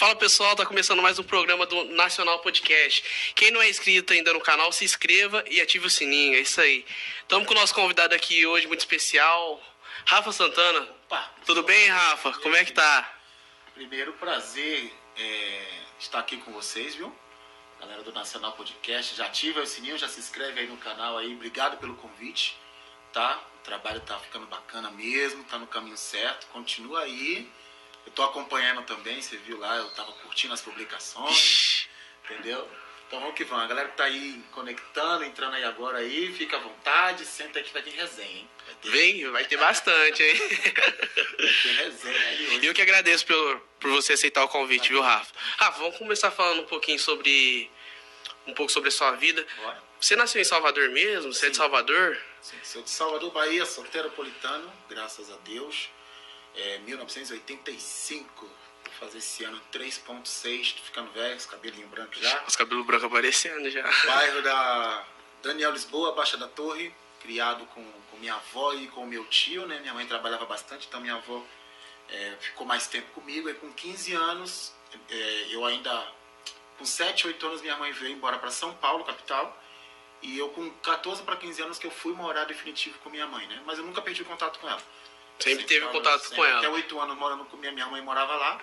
Fala pessoal, tá começando mais um programa do Nacional Podcast. Quem não é inscrito ainda no canal, se inscreva e ative o sininho, é isso aí. Estamos com o nosso convidado aqui hoje muito especial, Rafa Santana. Opa, Tudo bem, Rafa? Como é que tá? Primeiro, prazer é, estar aqui com vocês, viu? Galera do Nacional Podcast, já ativa o sininho, já se inscreve aí no canal aí. Obrigado pelo convite, tá? O trabalho tá ficando bacana mesmo, tá no caminho certo. Continua aí. Eu tô acompanhando também, você viu lá, eu tava curtindo as publicações, entendeu? Então vamos que vamos. A galera que tá aí conectando, entrando aí agora aí, fica à vontade, senta aí que vai ter resenha, hein? Vai ter, Vem, vai ter bastante, hein? vai ter resenha aí hoje. E eu que agradeço por, por você aceitar o convite, viu, Rafa? Rafa, vamos começar falando um pouquinho sobre. Um pouco sobre a sua vida. Bora. Você nasceu em Salvador mesmo? Você é de. Salvador? Sim, sou de Salvador, Bahia, solteropolitano, graças a Deus. É, 1985, vou fazer esse ano 3.6, tô ficando velho, com cabelinho branco já. Os cabelos brancos aparecendo já. Bairro da Daniel Lisboa, Baixa da Torre, criado com, com minha avó e com meu tio, né? Minha mãe trabalhava bastante, então minha avó é, ficou mais tempo comigo. E com 15 anos, é, eu ainda, com 7, 8 anos, minha mãe veio embora para São Paulo, capital. E eu com 14 para 15 anos que eu fui morar definitivo com minha mãe, né? Mas eu nunca perdi contato com ela. Sempre teve contato sempre, com ela. Até 8 anos morando com minha, minha mãe morava lá.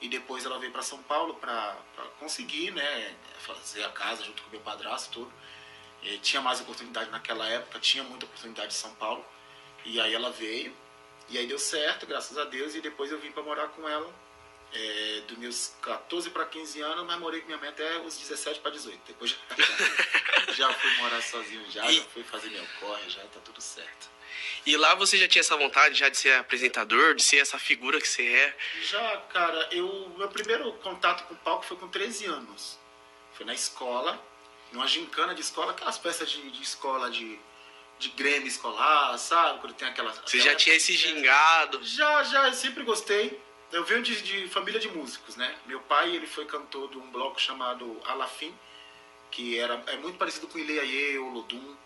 E depois ela veio para São Paulo para conseguir, né, fazer a casa junto com meu padrasto tudo. E tinha mais oportunidade naquela época, tinha muita oportunidade em São Paulo. E aí ela veio. E aí deu certo, graças a Deus, e depois eu vim para morar com ela. É, dos meus 14 para 15 anos, mas morei com minha mãe até os 17 para 18. Depois já, já fui morar sozinho já, E- já fui fazer meu corre, já tá tudo certo. E lá você já tinha essa vontade já de ser apresentador, de ser essa figura que você é? Já, cara, eu meu primeiro contato com o palco foi com 13 anos. Foi na escola, numa gincana de escola, aquelas peças de, de escola de, de grêmio escolar, sabe? Quando tem aquelas. Você já tinha esse gingado. Já, já, eu sempre gostei. Eu venho de, de família de músicos, né? Meu pai, ele foi cantor de um bloco chamado Alafim, que era, é muito parecido com Ileaie ou Lodum.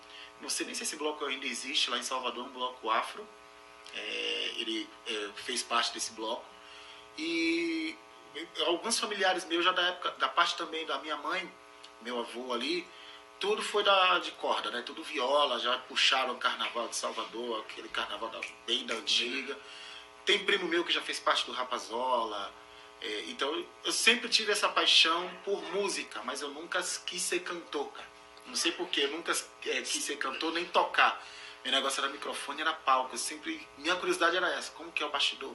Não sei nem se esse bloco ainda existe lá em Salvador, um bloco afro. É, ele é, fez parte desse bloco. E alguns familiares meus, já da época, da parte também da minha mãe, meu avô ali, tudo foi da, de corda, né? Tudo viola, já puxaram o carnaval de Salvador, aquele carnaval da, bem da antiga. Tem primo meu que já fez parte do Rapazola. É, então eu sempre tive essa paixão por música, mas eu nunca quis ser cantor, cara. Não sei porquê, eu nunca é, quis ser cantor nem tocar. Meu negócio era microfone, era palco. Eu sempre, minha curiosidade era essa, como que é o bastidor.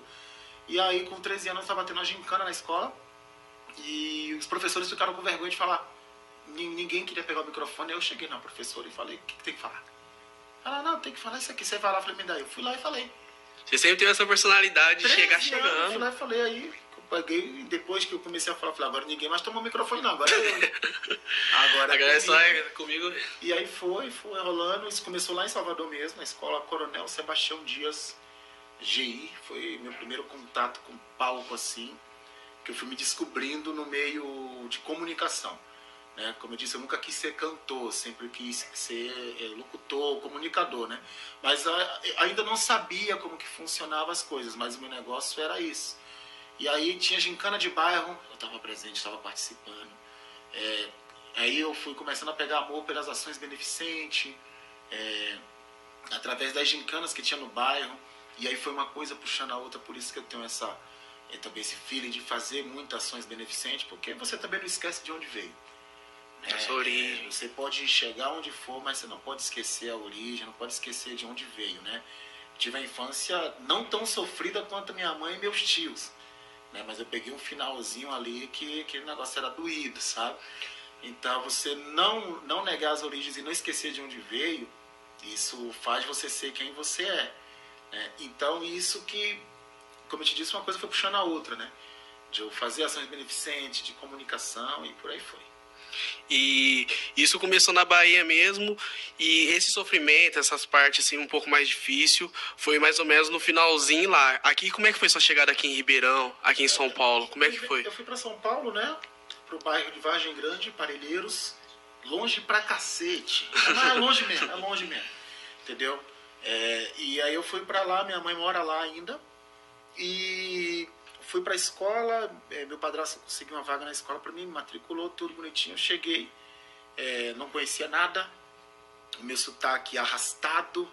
E aí com 13 anos eu estava tendo uma gincana na escola e os professores ficaram com vergonha de falar. Nin- Ninguém queria pegar o microfone. Aí eu cheguei na professora e falei, o que, que tem que falar? Ela, não, tem que falar isso aqui. Você vai lá, eu falei, me dá. Eu fui lá e falei. Você sempre teve essa personalidade de 13 chegar anos, Eu chegando. fui lá e falei, aí eu paguei, depois que eu comecei a falar, eu falei, agora ninguém mais tomou o microfone não, agora é eu. Agora A galera é só comigo. é comigo. E aí foi, foi rolando, isso começou lá em Salvador mesmo, na escola Coronel Sebastião Dias GI, foi meu primeiro contato com palco assim, que eu fui me descobrindo no meio de comunicação. Né? Como eu disse, eu nunca quis ser cantor, sempre quis ser eh, locutor, comunicador, né? Mas ah, ainda não sabia como que funcionavam as coisas, mas o meu negócio era isso. E aí tinha gincana de bairro, eu estava presente, estava participando. É, aí eu fui começando a pegar amor pelas ações beneficentes, é, através das gincanas que tinha no bairro. E aí foi uma coisa puxando a outra, por isso que eu tenho essa, é, também esse feeling de fazer muitas ações beneficentes, porque você também não esquece de onde veio. Né? A sua origem. É, você pode chegar onde for, mas você não pode esquecer a origem, não pode esquecer de onde veio, né? Tive a infância não tão sofrida quanto minha mãe e meus tios, né? Mas eu peguei um finalzinho ali que aquele negócio era doído, sabe? Então você não não negar as origens e não esquecer de onde veio, isso faz você ser quem você é. né? Então isso que, como eu te disse, uma coisa foi puxando a outra, né? De eu fazer ações beneficentes, de comunicação e por aí foi. E isso começou na Bahia mesmo. E esse sofrimento, essas partes assim um pouco mais difícil, foi mais ou menos no finalzinho lá. Aqui, como é que foi sua chegada aqui em Ribeirão, aqui em São Paulo? Como é que foi? Eu fui para São Paulo, né? Pro bairro de Vargem Grande, Parelheiros. Longe pra cacete. Mas é longe mesmo, é longe mesmo. Entendeu? É, e aí eu fui pra lá, minha mãe mora lá ainda. E fui para a escola, é, meu padrasto conseguiu uma vaga na escola para mim, matriculou, tudo bonitinho. Eu cheguei, é, não conhecia nada, o meu sotaque arrastado,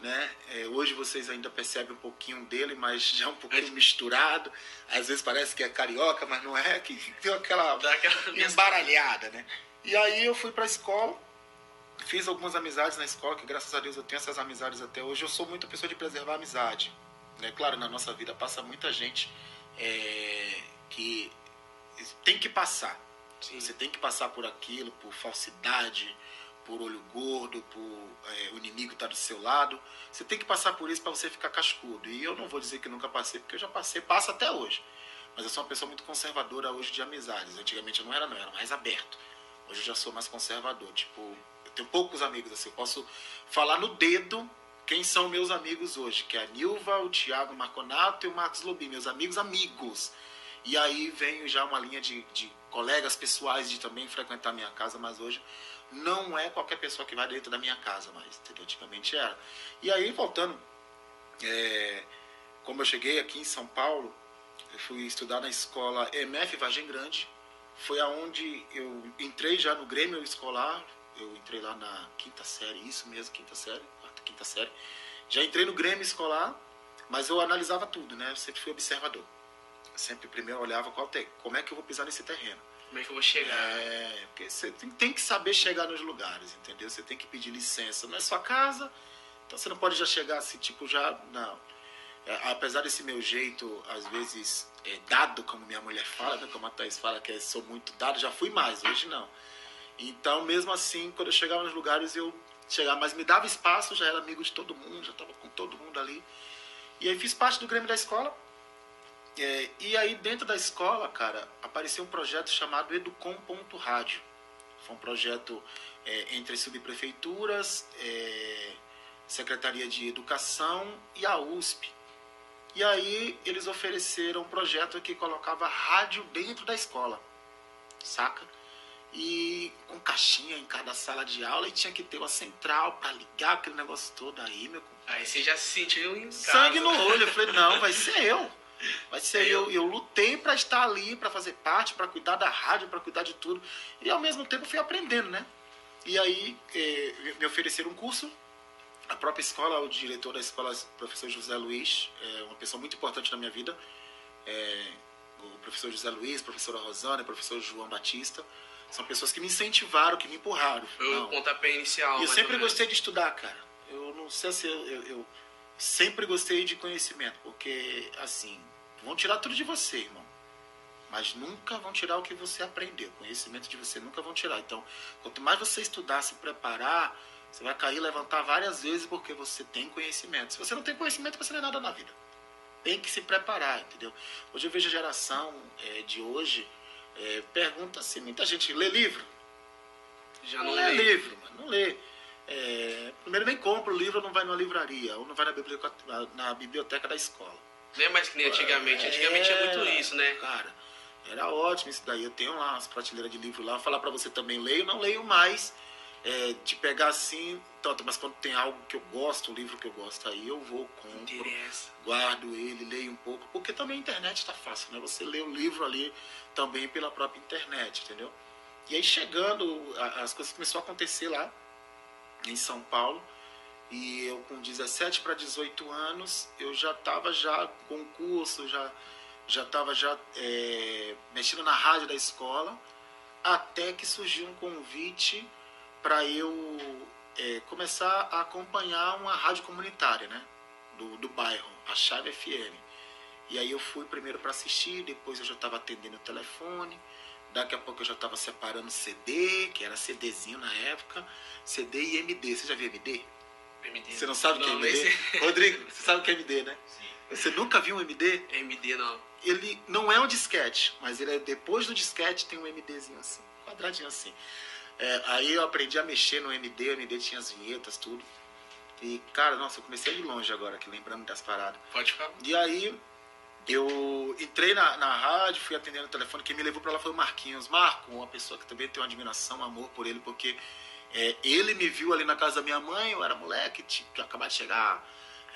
né? É, hoje vocês ainda percebem um pouquinho dele, mas já um pouquinho misturado. Às vezes parece que é carioca, mas não é, que deu aquela, aquela embaralhada, né? E aí eu fui para a escola, fiz algumas amizades na escola, que graças a Deus eu tenho essas amizades até hoje. Eu sou muito pessoa de preservar a amizade. Né? Claro, na nossa vida passa muita gente é, que tem que passar. Sim. Você tem que passar por aquilo, por falsidade, por olho gordo, por é, o inimigo estar tá do seu lado. Você tem que passar por isso para você ficar cascudo. E eu não vou dizer que nunca passei, porque eu já passei, passa até hoje. Mas eu sou uma pessoa muito conservadora hoje de amizades. Antigamente eu não era, não, eu era mais aberto. Hoje eu já sou mais conservador. Tipo, eu tenho poucos amigos assim. Eu posso falar no dedo quem são meus amigos hoje, que é a Nilva, o Thiago Marconato e o Marcos Lobim, meus amigos amigos. E aí vem já uma linha de, de colegas pessoais de também frequentar minha casa, mas hoje não é qualquer pessoa que vai dentro da minha casa mais? Antigamente era. E aí, voltando, é, como eu cheguei aqui em São Paulo, eu fui estudar na escola MF Vargem Grande, foi aonde eu entrei já no Grêmio Escolar, eu entrei lá na quinta série, isso mesmo, quinta série, quarta, quinta série. Já entrei no Grêmio Escolar, mas eu analisava tudo, né? Eu sempre fui observador. Eu sempre primeiro olhava qual tem, como é que eu vou pisar nesse terreno como é que eu vou chegar? É, porque você tem, tem, que saber chegar nos lugares, entendeu? Você tem que pedir licença. Não é sua casa, então você não pode já chegar assim, tipo, já. Não. É, apesar desse meu jeito, às vezes, é, dado, como minha mulher fala, né? como a Thaís fala, que eu sou muito dado, já fui mais, hoje não. Então, mesmo assim, quando eu chegava nos lugares, eu chegava, mas me dava espaço, já era amigo de todo mundo, já estava com todo mundo ali. E aí fiz parte do Grêmio da escola, é, e aí dentro da escola, cara, apareceu um projeto chamado Educom.rádio. Foi um projeto é, entre as subprefeituras, é, Secretaria de Educação e a USP. E aí eles ofereceram um projeto que colocava rádio dentro da escola, saca? E com caixinha em cada sala de aula e tinha que ter uma central para ligar aquele negócio todo aí, meu. Aí você já se sentiu em Sangue no olho. Eu falei, não, vai ser eu. Vai ser eu, eu lutei para estar ali, para fazer parte, para cuidar da rádio, para cuidar de tudo. E ao mesmo tempo fui aprendendo, né? E aí eh, me ofereceram um curso. A própria escola, o diretor da escola, o professor José Luiz, é uma pessoa muito importante na minha vida. É, o professor José Luiz, professora Rosana, professor João Batista. São pessoas que me incentivaram, que me empurraram. Foi o pontapé inicial. E eu sempre gostei de estudar, cara. Eu não sei se eu, eu, eu sempre gostei de conhecimento, porque assim, Vão tirar tudo de você, irmão. Mas nunca vão tirar o que você aprendeu. Conhecimento de você nunca vão tirar. Então, quanto mais você estudar, se preparar, você vai cair e levantar várias vezes porque você tem conhecimento. Se você não tem conhecimento, você não é nada na vida. Tem que se preparar, entendeu? Hoje eu vejo a geração é, de hoje é, pergunta assim, muita gente lê livro. Já não, não lê livro, mano, não lê. É, primeiro nem compra o livro, não vai numa livraria, ou não vai na biblioteca, na biblioteca da escola. Não é mais que nem antigamente. Antigamente é, muito isso, né? Cara, era ótimo isso daí. Eu tenho lá umas prateleiras de livro lá. Vou falar para você também, leio, não leio mais. É, de pegar assim, tanto, mas quando tem algo que eu gosto, um livro que eu gosto, aí eu vou, compro, Interessa. guardo ele, leio um pouco, porque também a internet está fácil, né? Você lê o livro ali também pela própria internet, entendeu? E aí chegando, as coisas começaram a acontecer lá em São Paulo. E eu com 17 para 18 anos, eu já estava já com curso, já já estava já é, mexendo na rádio da escola, até que surgiu um convite para eu é, começar a acompanhar uma rádio comunitária, né, do, do bairro, a Chave FM. E aí eu fui primeiro para assistir, depois eu já estava atendendo o telefone, daqui a pouco eu já estava separando CD, que era CDzinho na época, CD e MD. Você já viu MD? MD. Você não sabe o que é MD? esse- Rodrigo, você sabe o que é MD, né? Sim. Você nunca viu um MD? MD não. Ele não é um disquete, mas ele é depois do disquete tem um MDzinho assim, quadradinho assim. É, aí eu aprendi a mexer no MD, o MD tinha as vinhetas, tudo. E, cara, nossa, eu comecei a ir longe agora, aqui, lembrando das paradas. Pode ficar. E aí eu entrei na, na rádio, fui atendendo o telefone. Quem me levou pra lá foi o Marquinhos. Marco, uma pessoa que também tem uma admiração, um amor por ele, porque é, ele me viu ali na casa da minha mãe, eu era moleque, tinha, acabado de chegar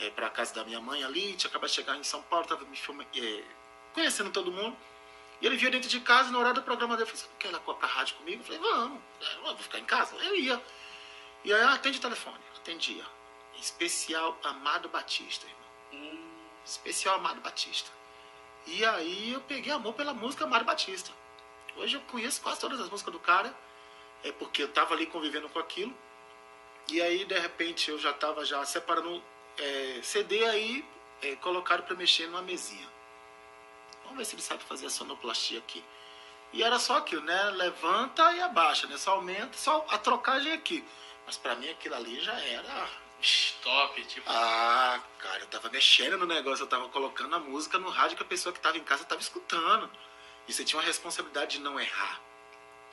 é, pra casa da minha mãe ali, tinha acabado de chegar em São Paulo, tava me filma, é, conhecendo todo mundo. E ele via dentro de casa, no horário do programa dele, eu falei, você quer ir lá pra rádio comigo? Eu falei, vamos, eu vou ficar em casa. Eu ia. E aí, atende o telefone. Atendia. Especial Amado Batista, irmão. Hum. Especial Amado Batista. E aí eu peguei amor pela música Amado Batista. Hoje eu conheço quase todas as músicas do cara, é porque eu tava ali convivendo com aquilo. E aí, de repente, eu já tava já separando é, CD aí, é, colocaram para mexer numa mesinha. Vamos ver se ele sabe fazer a sonoplastia aqui. E era só aquilo, né? Levanta e abaixa, né? Só aumenta, só a trocagem aqui. Mas para mim aquilo ali já era top, tipo. Ah, cara, eu tava mexendo no negócio, eu tava colocando a música no rádio que a pessoa que tava em casa tava escutando. E você tinha uma responsabilidade de não errar,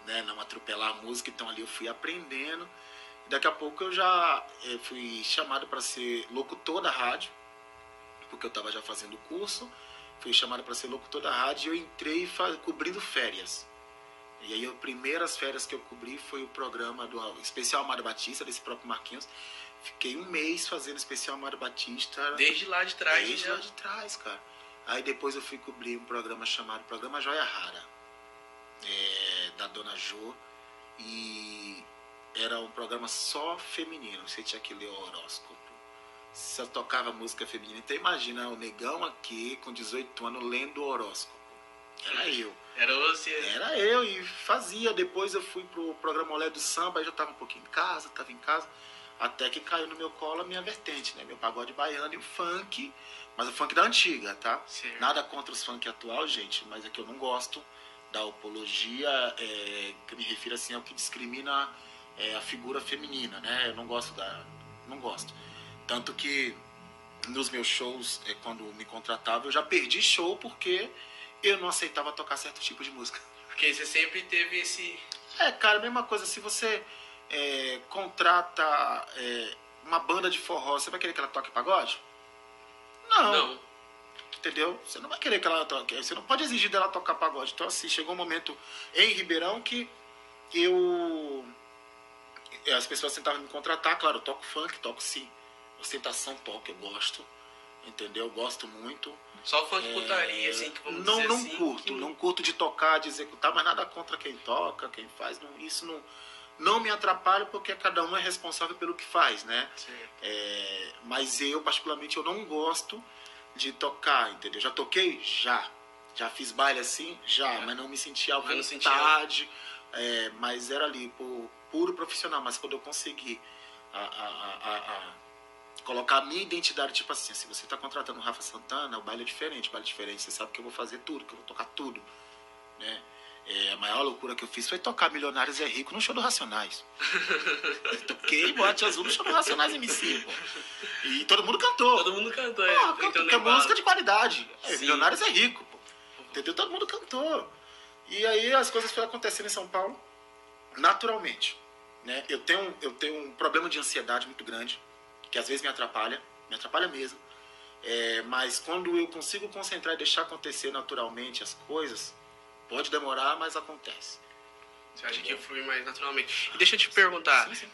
né? Não atropelar a música, então ali eu fui aprendendo. E daqui a pouco eu já eh, fui chamado para ser locutor da rádio, porque eu tava já fazendo o curso. Fui chamado para ser locutor da rádio e eu entrei cobrindo férias. E aí, as primeiras férias que eu cobri foi o programa do Especial Amado Batista, desse próprio Marquinhos. Fiquei um mês fazendo Especial Amado Batista. Desde lá de trás, Desde já. lá de trás, cara. Aí depois eu fui cobrir um programa chamado Programa Joia Rara, é, da Dona Jo. E era um programa só feminino. Você tinha que ler o horóscopo. Só tocava música feminina. Então imagina o negão aqui com 18 anos lendo o horóscopo. Era eu. Era você? Era eu e fazia. Depois eu fui pro programa Olé do Samba, aí já tava um pouquinho em casa, tava em casa. Até que caiu no meu colo a minha vertente, né? Meu pagode baiano e o funk, mas o funk da antiga, tá? Certo. Nada contra os funk atual, gente, mas é que eu não gosto da apologia, é, que eu me refiro assim ao que discrimina é, a figura feminina, né? Eu não gosto da. Não gosto. Tanto que nos meus shows, é, quando me contratava, eu já perdi show porque eu não aceitava tocar certo tipo de música. Porque você sempre teve esse. É, cara, mesma coisa, se você é, contrata é, uma banda de forró, você vai querer que ela toque pagode? Não. Não. Entendeu? Você não vai querer que ela toque. Você não pode exigir dela tocar pagode. Então, assim, chegou um momento em Ribeirão que eu. As pessoas tentavam me contratar, claro, eu toco funk, toco sim. Ostentação toco, eu gosto. Entendeu? Eu gosto muito. Só funk é, putaria, assim, que vamos não, dizer não assim, curto, que... não curto de tocar, de executar, mas nada contra quem toca, quem faz. Não, isso não, não me atrapalha porque cada um é responsável pelo que faz, né? É, mas eu, particularmente, eu não gosto de tocar, entendeu? Já toquei? Já. Já fiz baile assim? Já, é. mas não me sentia à vontade. É, mas era ali, por puro profissional. Mas quando eu consegui a, a, a colocar a minha identidade, tipo assim, se você está contratando o Rafa Santana, o baile é diferente, o baile é diferente, você sabe que eu vou fazer tudo, que eu vou tocar tudo, né? É, a maior loucura que eu fiz foi tocar Milionários é Rico no show do Racionais. toquei Boate Azul no show do Racionais MC, pô. E todo mundo cantou. Todo mundo cantou, é. Cantou, é música de qualidade. É, Milionários é Rico, pô. Entendeu? Todo mundo cantou. E aí as coisas foram acontecendo em São Paulo naturalmente. Né? Eu, tenho, eu tenho um problema de ansiedade muito grande que às vezes me atrapalha, me atrapalha mesmo. É, mas quando eu consigo concentrar e deixar acontecer naturalmente as coisas, pode demorar, mas acontece. Você acha que flui mais naturalmente? E deixa eu te perguntar. Sim, sim.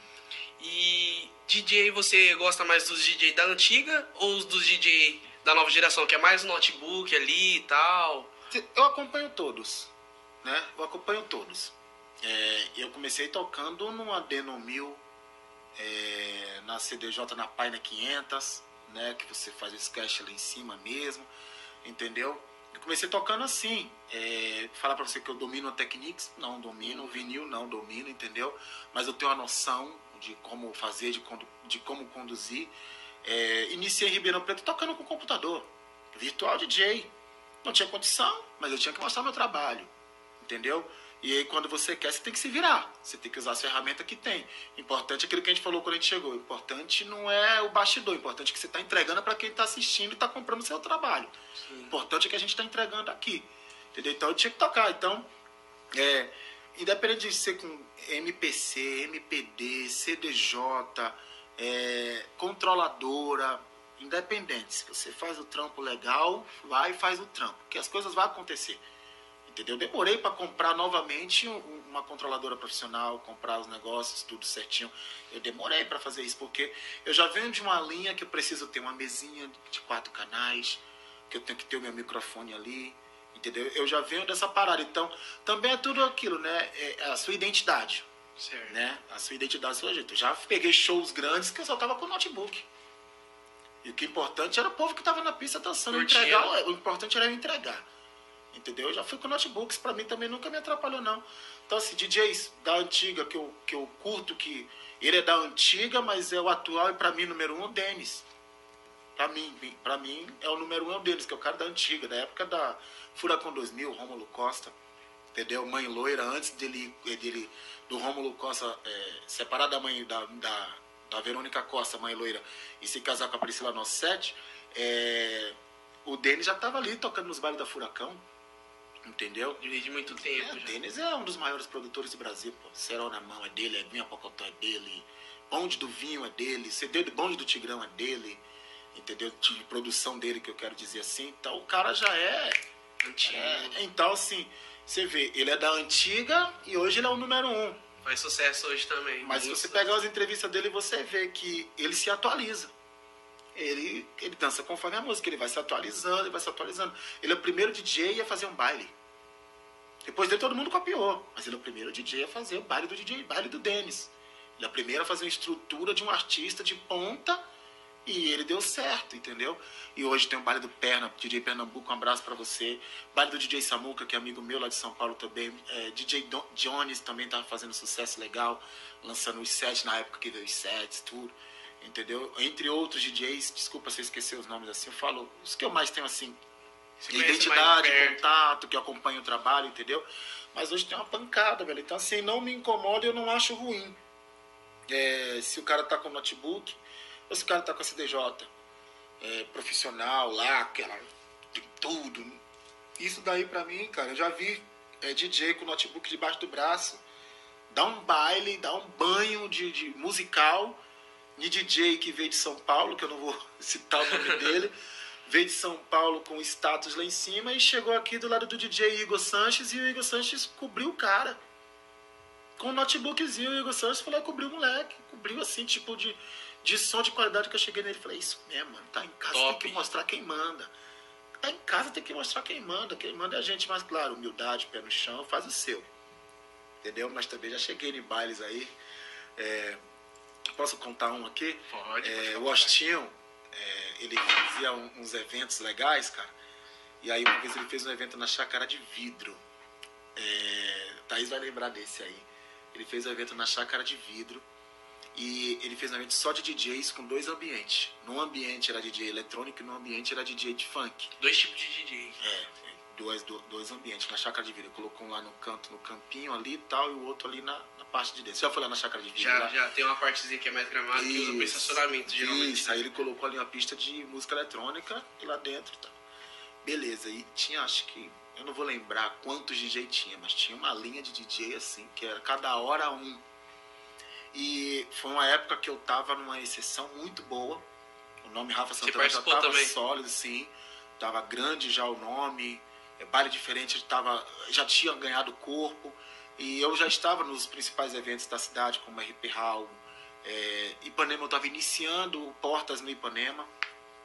E DJ, você gosta mais dos DJ da antiga ou dos DJ da nova geração, que é mais notebook ali e tal? Eu acompanho todos, né? Eu acompanho todos. É, eu comecei tocando numa Deno 1000, é, na CDJ na Paina 500, né, que você faz o sketch ali em cima mesmo, entendeu? Eu comecei tocando assim, é, falar para você que eu domino a Technics, não domino, vinil não domino, entendeu? Mas eu tenho uma noção de como fazer, de, de como conduzir. É, iniciei em Ribeirão Preto tocando com computador, virtual DJ. Não tinha condição, mas eu tinha que mostrar meu trabalho, entendeu? E aí, quando você quer, você tem que se virar. Você tem que usar as ferramentas que tem. Importante é aquilo que a gente falou quando a gente chegou. Importante não é o bastidor. Importante é que você está entregando para quem está assistindo e está comprando o seu trabalho. Sim. Importante é que a gente está entregando aqui. Entendeu? Então, eu tinha que tocar. Então, é, independente de ser com MPC, MPD, CDJ, é, controladora, independente. Se você faz o trampo legal, vai e faz o trampo. Porque as coisas vão acontecer. Entendeu? Eu demorei para comprar novamente uma controladora profissional, comprar os negócios, tudo certinho. Eu demorei para fazer isso, porque eu já venho de uma linha que eu preciso ter uma mesinha de quatro canais, que eu tenho que ter o meu microfone ali, Entendeu? Eu já venho dessa parada. Então, também é tudo aquilo, né? É a sua identidade. Certo. Né? A sua identidade, seu jeito. Eu já peguei shows grandes que eu só tava com notebook. E o que é importante era o povo que tava na pista dançando. Entregar, o importante era eu entregar. Entendeu? Eu já fui com notebooks, pra mim também nunca me atrapalhou, não. Então, assim, DJs da antiga que eu, que eu curto, que ele é da antiga, mas é o atual, e pra mim, número um é o Denis. Pra mim, pra mim, é o número um é o que é o cara da antiga, da época da Furacão 2000, Rômulo Costa. Entendeu? Mãe loira, antes dele, dele do Rômulo Costa é, separar da mãe da, da, da Verônica Costa, mãe loira, e se casar com a Priscila Nossetti, é, o Denis já tava ali tocando nos bailes da Furacão. Entendeu? Desde muito É, tempo o já. Denis é um dos maiores produtores do Brasil, pô. Cerol na mão é dele, é Vinha Pocotó é dele, Bonde do Vinho é dele, CD do Bonde do Tigrão é dele, entendeu? De produção dele, que eu quero dizer assim. Então o cara já é. Antigo. é então, assim, você vê, ele é da antiga e hoje ele é o número um. Faz sucesso hoje também. Mas se você pegar as entrevistas dele, você vê que ele se atualiza. Ele, ele dança conforme a música, ele vai se atualizando, ele vai se atualizando. Ele é o primeiro DJ a fazer um baile. Depois dele todo mundo copiou, mas ele é o primeiro DJ a fazer o baile do DJ, baile do Dennis. Ele é o primeiro a fazer uma estrutura de um artista de ponta e ele deu certo, entendeu? E hoje tem o baile do Perna, DJ Pernambuco, um abraço pra você. Baile do DJ Samuca, que é amigo meu lá de São Paulo também. É, DJ Don- Jones também tava fazendo sucesso legal, lançando os sets na época que veio os sets, tudo. Entendeu? Entre outros DJs, desculpa se eu esquecer os nomes assim, eu falo os que eu mais tenho assim, identidade, contato, que acompanha o trabalho, entendeu? Mas hoje tem uma pancada, velho. Então, assim, não me incomoda eu não acho ruim. É, se o cara tá com notebook, ou se o cara tá com a CDJ é, profissional lá, aquela. tem tudo. Isso daí pra mim, cara, eu já vi é, DJ com notebook debaixo do braço, dá um baile, dá um banho de, de musical, de DJ que veio de São Paulo, que eu não vou citar o nome dele, veio de São Paulo com status lá em cima e chegou aqui do lado do DJ Igor Sanches e o Igor Sanches cobriu o cara. Com um notebookzinho, o Igor Sanches lá e cobriu o moleque. Cobriu assim, tipo de, de som de qualidade que eu cheguei nele. Falei, isso mesmo, mano. Tá em casa, Top. tem que mostrar quem manda. Tá em casa, tem que mostrar quem manda. Quem manda é a gente, mas claro, humildade, pé no chão, faz o seu. Entendeu? Mas também já cheguei em bailes aí. É, posso contar um aqui? Pode, É, pode o. Austinho, é, ele fazia um- uns eventos legais, cara. E aí uma vez ele fez um evento na Chácara de Vidro. É, Thaís vai lembrar desse aí. Ele fez um evento na Chácara de Vidro. E ele fez um evento só de DJs com dois ambientes. Num ambiente era DJ eletrônico e no ambiente era DJ de funk. Dois tipos de DJ. É, dois, do- dois ambientes. Na chácara de ele colocou um lá no canto, no campinho ali e tal, e o outro ali na, na parte de dentro. Você já foi lá na chácara de vidro? Já, lá? já tem uma partezinha que é mais gramada que usa Isso, estacionamento, geralmente. Isso, aí ele colocou ali uma pista de música eletrônica e lá dentro e tal. Beleza, e tinha, acho que, eu não vou lembrar quantos DJ tinha, mas tinha uma linha de DJ assim, que era cada hora um. E foi uma época que eu tava numa exceção muito boa. O nome Rafa Santana já tava também? sólido, sim. Tava grande já o nome. É, baile diferente, tava, já tinha ganhado corpo. E eu já estava nos principais eventos da cidade, como RP Hall, é, Ipanema, eu estava iniciando Portas no Ipanema,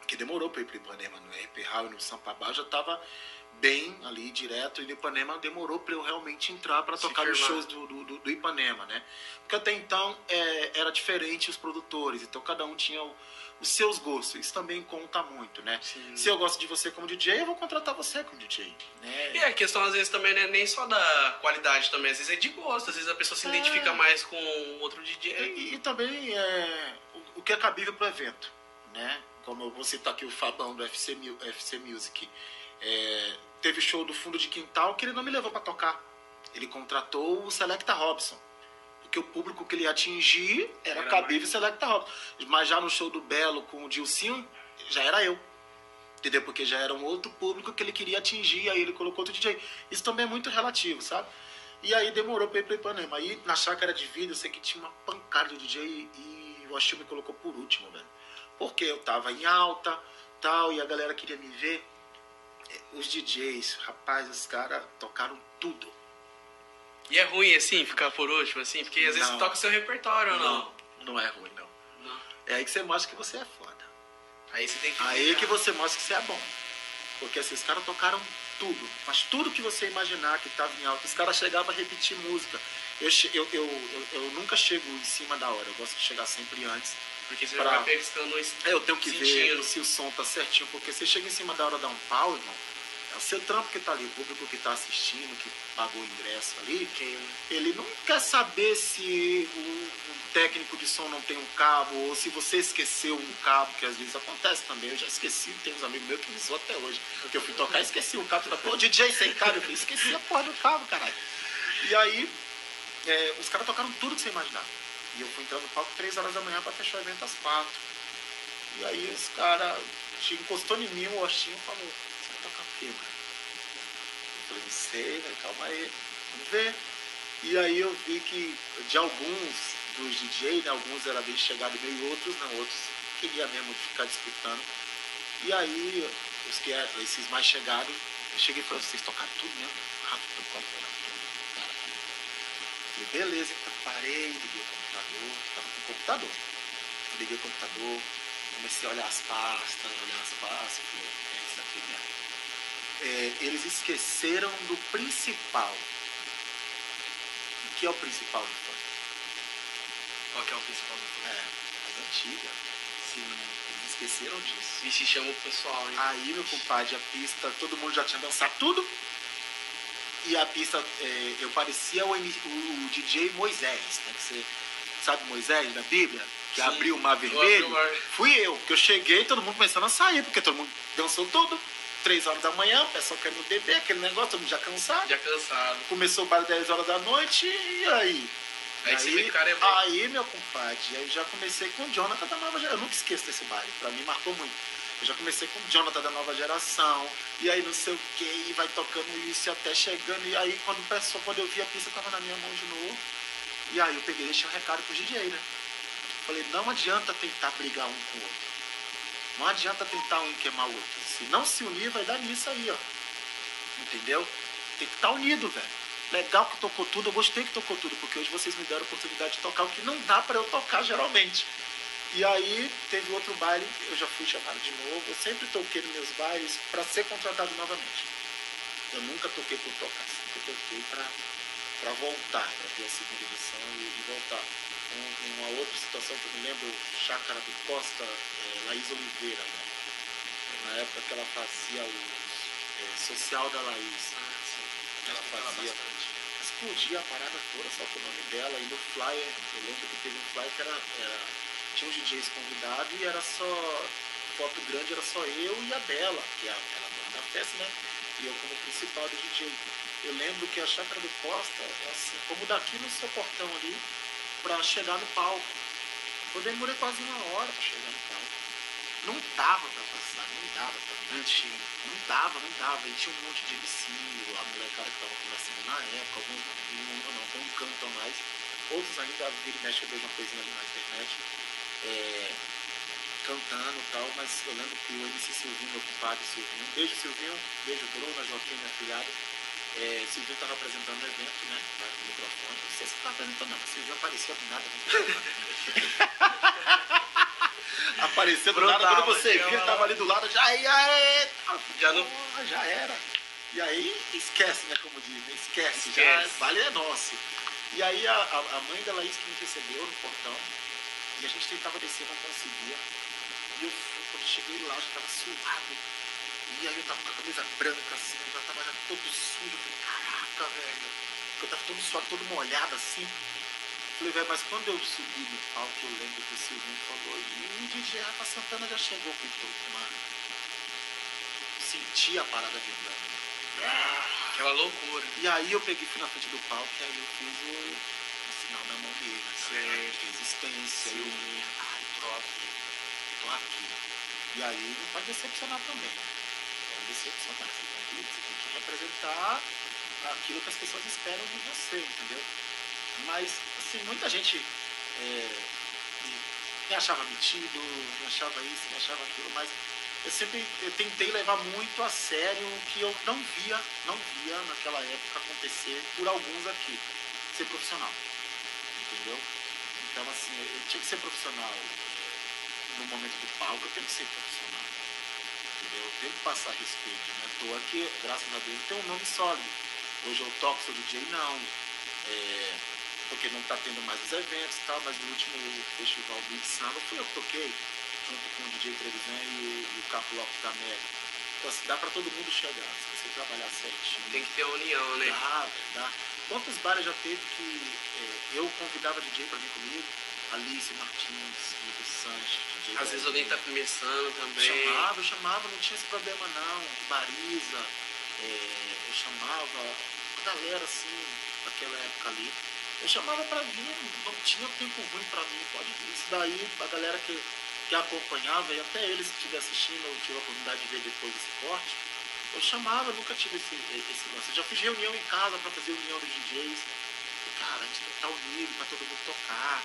que demorou para ir para Ipanema, no RP Hall e no Sampabá, eu já estava bem ali, direto, e no Ipanema demorou para eu realmente entrar para tocar firmar. shows do, do, do- do Ipanema, né? Porque até então é, era diferente os produtores, então cada um tinha o- os seus gostos, isso também conta muito, né? Sim. Se eu gosto de você como DJ, eu vou contratar você como DJ, né? E a questão, às vezes, também não é nem só da qualidade também, às vezes é de gosto, às vezes a pessoa se É. identifica mais com outro DJ. E, e também é, o, o que é cabível para o evento, né? Como eu vou citar aqui o Fabão do FC, FC Music. É, teve show do fundo de quintal que ele não me levou para tocar. Ele contratou o Selecta Robson. Porque o público que ele ia atingir era, Era cabível o Selecta Robson. Mas já no show do Belo com o Dilcinho, já era eu. Entendeu? Porque já era um outro público que ele queria atingir, aí ele colocou outro DJ. Isso também é muito relativo, sabe? E aí demorou pra ir pra Ipanema. Aí na chácara de vida eu sei que tinha uma pancada de DJ e o Achille me colocou por último, velho. Porque eu tava em alta, tal, e a galera queria me ver. Eh, Os DJs, rapaz, os caras tocaram tudo. E é ruim, assim, ficar por último, assim, porque às vezes Não. você toca seu repertório ou não. não, não é ruim, não. Não. É aí que você mostra que você é foda. Aí você tem que. Aí que você mostra que você é bom. Porque assim, os caras tocaram tudo, mas tudo que você imaginar que estava em alta, os caras chegavam a repetir música. Eu, eu, eu, eu, nunca chego em cima da hora, eu gosto de chegar sempre antes. Porque você pra... vai pescando é, Eu tenho que sentindo. ver se o som tá certinho, porque você chega em cima da hora dar um pau, irmão. É o seu trampo que tá ali, o público que tá assistindo, que pagou o ingresso ali, ele não quer saber se o, técnico de som não tem um cabo, ou se você esqueceu um cabo, que às vezes acontece também. Eu já esqueci, tem uns amigos meus que me zoam até hoje. Porque eu fui tocar e esqueci o cabo. Pô, DJ sem cabo. Eu falei, esqueci a porra do cabo, caralho. E aí, é, os caras tocaram tudo que você imaginava. E eu fui entrar no palco 3 horas da manhã para fechar o evento às 4. E aí os caras encostou em mim, o Ostinho falou, você vai tocar o quê, mano? Eu falei, não sei, né? calma aí, vamos ver. E aí eu vi que de alguns dos DJs, né, alguns eram bem chegados meio outros não, outros queria mesmo ficar disputando. E aí, os que esses mais chegados, eu cheguei e falei, vocês tocaram tudo mesmo? Rápido, completo. Falei, beleza, então parei, liguei o computador, estava com o computador. Liguei o computador, comecei a olhar as pastas, olhar as pastas, falei, é isso aqui mesmo. É, eles esqueceram do principal. O que é o principal do funk? Qual que é o principal do funk? É, as antigas. Sim, eles esqueceram disso. E se chama o pessoal, hein? Aí, meu compadre, a pista, todo mundo já tinha dançado tudo e a pista, é, eu parecia o, o, o, DJ Moisés, né? Você sabe Moisés da Bíblia? Que Sim, abriu o mar vermelho. Mar. Fui eu, que eu cheguei todo mundo começando a sair, porque todo mundo dançou tudo. Três horas da manhã, o pessoal querendo beber, aquele negócio, todo mundo já cansado. Já cansado. Começou o bar 10 horas da noite, e aí? Aí, aí, cara é aí meu compadre, aí já comecei com o Jonathan da Nova Geração. Eu nunca esqueço desse baile, pra mim marcou muito. Eu já comecei com o Jonathan da nova geração, e aí não sei o que, e vai tocando isso e até chegando, e aí quando, pessoa, quando eu vi a pista tava na minha mão de novo, e aí eu peguei e deixei um recado pro DJ, né? Falei, não adianta tentar brigar um com o outro. Não adianta tentar um queimar o outro. Se não se unir, vai dar nisso aí, ó. Entendeu? Tem que estar tá unido, velho. Legal que tocou tudo, eu gostei que tocou tudo, porque hoje vocês me deram a oportunidade de tocar o que não dá para eu tocar geralmente. E aí teve outro baile, eu já fui chamado de novo. Eu sempre toquei nos meus bailes para ser contratado novamente. Eu nunca toquei por tocar, sempre toquei para voltar, para ter a segunda edição e, e voltar. Um, uma outra situação que eu me lembro, Chácara do Costa, é, Laís Oliveira, né? na época que ela fazia o é, Social da Laís. Ah, ela fazia. Explodia a parada toda, só com o nome dela. E no flyer, eu lembro que teve um flyer que era, era tinha os DJs convidados e era só. Foto grande era só eu e a Bela, que é a, ela dona da festa, né? E eu como principal do DJ. Eu lembro que a Chácara do Costa, é assim, como daqui no seu portão ali, pra chegar no palco. Eu demorei quase uma hora pra chegar no palco. Não dava pra passar, não dava pra mentir. Não dava, não dava. E tinha um monte de MC, a molecada que tava conversando na época, alguns não, não, tem um canto a mais. Outros ainda vira e mexe, eu uma coisinha ali na internet é, cantando e tal, mas eu lembro que o MC Silvinho, meu compadre Silvinho, beijo Silvinho, beijo Bruna, Joaquim, minha filhada, é, Silvinho estava apresentando o evento, né, no microfone, não sei se estava apresentando não, mas Silvinho apareceu do nada no Apareceu do nada, quando você viu, estava ali do lado, já, ia, já, não... já era. E aí, esquece, né, como diz, né? esquece, esquece. já, vale é nosso. E aí a, a mãe da Laís que me recebeu no portão, e a gente tentava descer, não conseguia. E eu quando cheguei lá, já tava suado. E aí eu tava com a camisa branca, assim, eu já tava já todo sujo. Eu falei, caraca, velho. Eu tava todo suado, todo molhado, assim. Falei, velho, mas quando eu subi no palco, eu lembro que o Silvinho falou, e o DJ Rafa Santana já chegou com o mar. Senti a parada vibrando. Aquela loucura. E aí eu peguei, fui na frente do palco e aí eu fiz o final da mão dele, né? Resistência, Sim. eu, ai, tô aqui, tô aqui. E aí não pode decepcionar também. Você tem que, você tem que representar aquilo que as pessoas esperam de você, entendeu? Mas, assim, muita gente é, me achava metido, me achava isso, me achava aquilo, mas eu sempre eu tentei levar muito a sério o que eu não via, não via naquela época acontecer por alguns aqui, ser profissional entendeu? Então, assim, eu tinha que ser profissional. No momento do palco, eu tenho que ser profissional. Tem que passar respeito, né? Tô aqui, graças a Deus, tem um nome sólido. Hoje eu toco, sou DJ, não. É, porque não está tendo mais os eventos e tal, mas no último festival Big Samba fui eu que toquei, junto com o DJ Trevisan e, e o Capo Lopes da Mega. Então assim, dá para todo mundo chegar, se você trabalhar certinho. Tem que ter união, né? Dá, dá. Quantos bares já teve que é, eu convidava DJ para vir comigo? Alice Martins, Vitor Sanches. Às vezes alguém tá começando também. Chamava, eu chamava, não tinha esse problema não. Bariza, é, eu chamava a galera assim, naquela época ali. Eu chamava pra vir, não tinha tempo ruim pra mim, pode vir. Isso daí, a galera que, que acompanhava, e até eles que estiver assistindo, eu tive a oportunidade de ver depois desse corte, eu chamava, nunca tive esse, esse lance. Eu já fiz reunião em casa pra fazer reunião dos DJs. Cara, a gente tem que estar unido pra todo mundo tocar.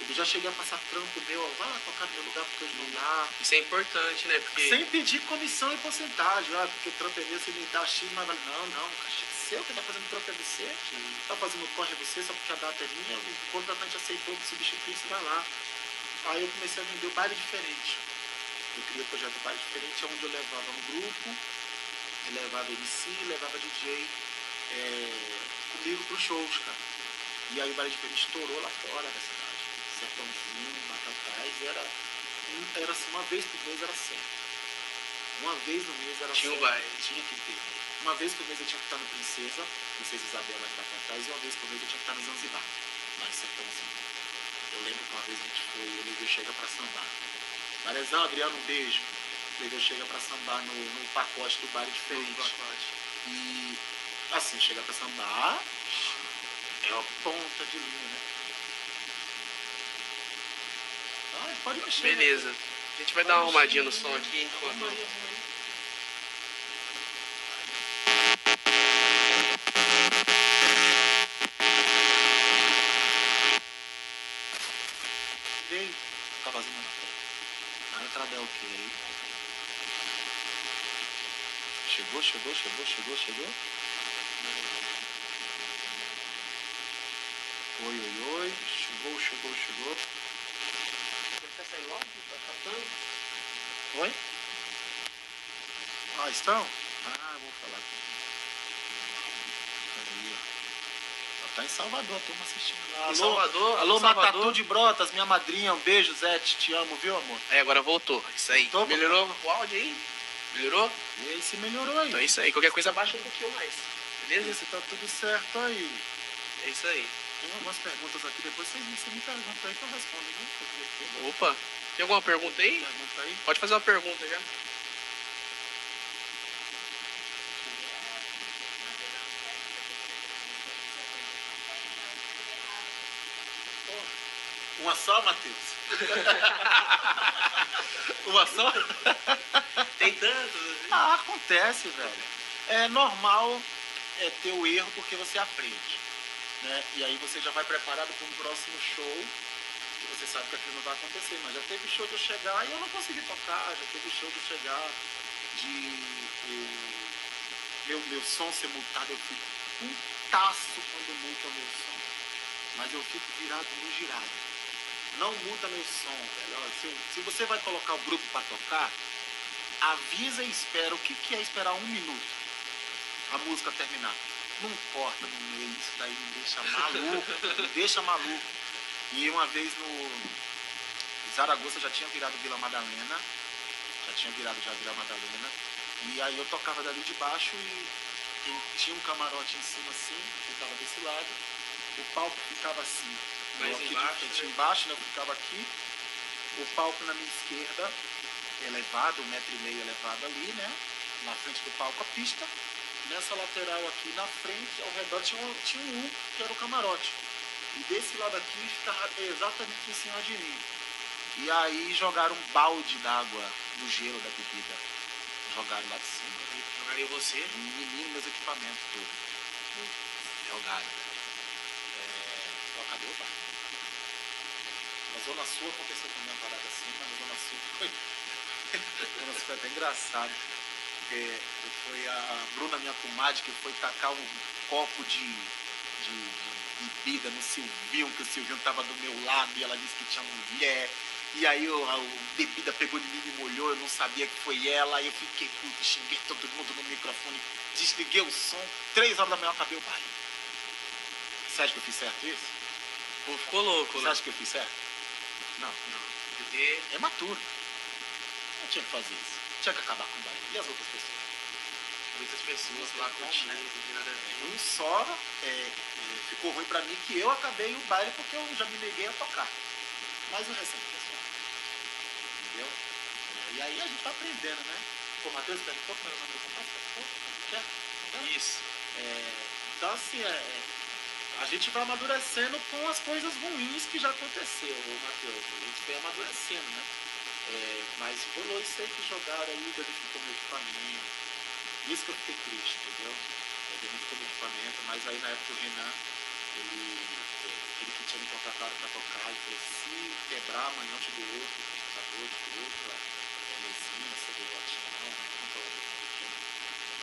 Eu já cheguei a passar trampo meu, ó, vai lá tocar no meu lugar porque hoje não dá. Isso é importante, né? Porque... Sem pedir comissão e porcentagem, ah, porque trampo é meu, você me dá X, mas. Não, não, caixa é seu, quem tá fazendo trampo é você. Tá fazendo corre é você, só porque a data é minha, o contratante aceitou que substituir, você vai lá. Aí eu comecei a vender o baile diferente. Eu criei o projeto Baile Diferente, onde eu levava um grupo, eu levava MC, levava DJ é, comigo pros shows, cara. E aí o Baile Diferente estourou lá fora cidade. Sertãozinho, Batatais, era, era assim, uma vez por mês era sempre. Uma vez no mês era Tinha um sempre, baile. Tinha que ter. Uma vez por mês eu tinha que estar no Princesa, Princesa Isabela de Batatais, e uma vez por mês eu tinha que estar no Zanzibar, lá em Sertãozinho. Eu lembro que uma vez a gente foi, o Leveu Chega pra sambar. Varezão, Adriano, um beijo. O Leveu Chega pra sambar no, no pacote do baile diferente. E assim, chega pra sambar, é a ponta de linha, né? Ah, pode mexer. né? Beleza. A gente vai dar uma arrumadinha no som aqui enquanto. Tá fazendo na frente. A entrada é ok. Chegou, chegou, chegou, chegou, chegou. Oi, oi, oi. Chegou, chegou, chegou. Quer sair logo? Tá faltando? Oi? Ah, estão? Ah, vou falar. Ela tá em Salvador, a turma assistindo lá. Em Salvador? Alô, Salvador? Matatu de Brotas, minha madrinha. Um beijo, Zé. Te, amo, viu, amor? Aí agora voltou. Isso aí. Voltou, Melhorou o áudio aí? Melhorou? E aí, se melhorou aí. Então é isso aí. Qualquer coisa baixa um pouquinho mais. Beleza? Se tá tudo certo aí. É isso aí. Tem algumas perguntas aqui, depois você, você me pergunta aí que eu respondo, viu? Opa. Tem alguma pergunta aí? Pergunta aí. Pode fazer uma pergunta já. Uma só, Matheus? Uma só? Tem tantos. assim. Ah, acontece, velho. É normal é, ter o erro porque você aprende. Né? E aí você já vai preparado para um próximo show que você sabe que aquilo não vai acontecer. Mas já teve show de eu chegar e eu não consegui tocar, já teve show de eu chegar de eu- meu, meu som ser multado, eu fico putaço quando multa o meu som. Mas eu fico virado no girado. Não muda meu som, velho. Ó, Se, se você vai colocar o grupo para tocar, avisa e espera. O que, que é esperar um minuto? A música terminar. Não corta no meio, isso daí me deixa maluco, me deixa maluco. E uma vez no Zaragoza já tinha virado Vila Madalena, já tinha virado já Vila Madalena, e aí eu tocava dali de baixo e, e tinha um camarote em cima assim, ficava desse lado, o palco ficava assim, Mais aqui embaixo, de né? embaixo, né, eu ficava aqui, o palco na minha esquerda, elevado, um metro e meio elevado ali, né? Na frente do palco a pista. Nessa lateral aqui na frente, ao redor, tinha um, tinha um que era o camarote. E desse lado aqui ficava exatamente em cima de mim. E aí jogaram um balde d'água do gelo da bebida. Jogaram lá de cima. Jogaria em você. Menino, meus equipamentos tudo. Jogaram. É, acabou o bar. Na Zona Sul aconteceu também uma parada assim, mas na Zona Sul foi. na Zona Sul foi até engraçado. Foi a Bruna, minha comadre, que foi tacar um copo de, de, de bebida no Silvinho, que o Silvinho tava do meu lado e ela disse que tinha mulher. E aí o, a, bebida pegou de mim e molhou, eu não sabia que foi ela, aí eu fiquei puto, xinguei todo mundo no microfone, desliguei o som, três horas da manhã acabei o baile. Você acha que eu fiz certo isso? Pô, ficou louco, Você né? acha que eu fiz certo? Não. Não. Porque É maturo. Não tinha que fazer isso. Tinha que acabar com o baile. E as outras pessoas? muitas pessoas lá curtindo, a ver. Um só é, ficou ruim pra mim que eu acabei o baile porque eu já me neguei a tocar. Mas o restante pessoal. Entendeu? É, E aí a gente tá aprendendo, né? Pô, Matheus, perguntou como era o nome do rapaz? Isso. É, então, assim, é, é, a gente vai amadurecendo com as coisas ruins que já aconteceu, Matheus. A gente foi amadurecendo, né? É, mas rolou isso aí que jogaram aí, danificou meu equipamento. Isso que eu fiquei triste, entendeu? É, danificou meu equipamento, mas aí na época o Renan, ele, é, ele que tinha me contratado pra tocar, ele falou, se quebrar, amanhã eu te dou outro computador, te dou outra é, mesinha, CDJ não, né? Computador pequeno.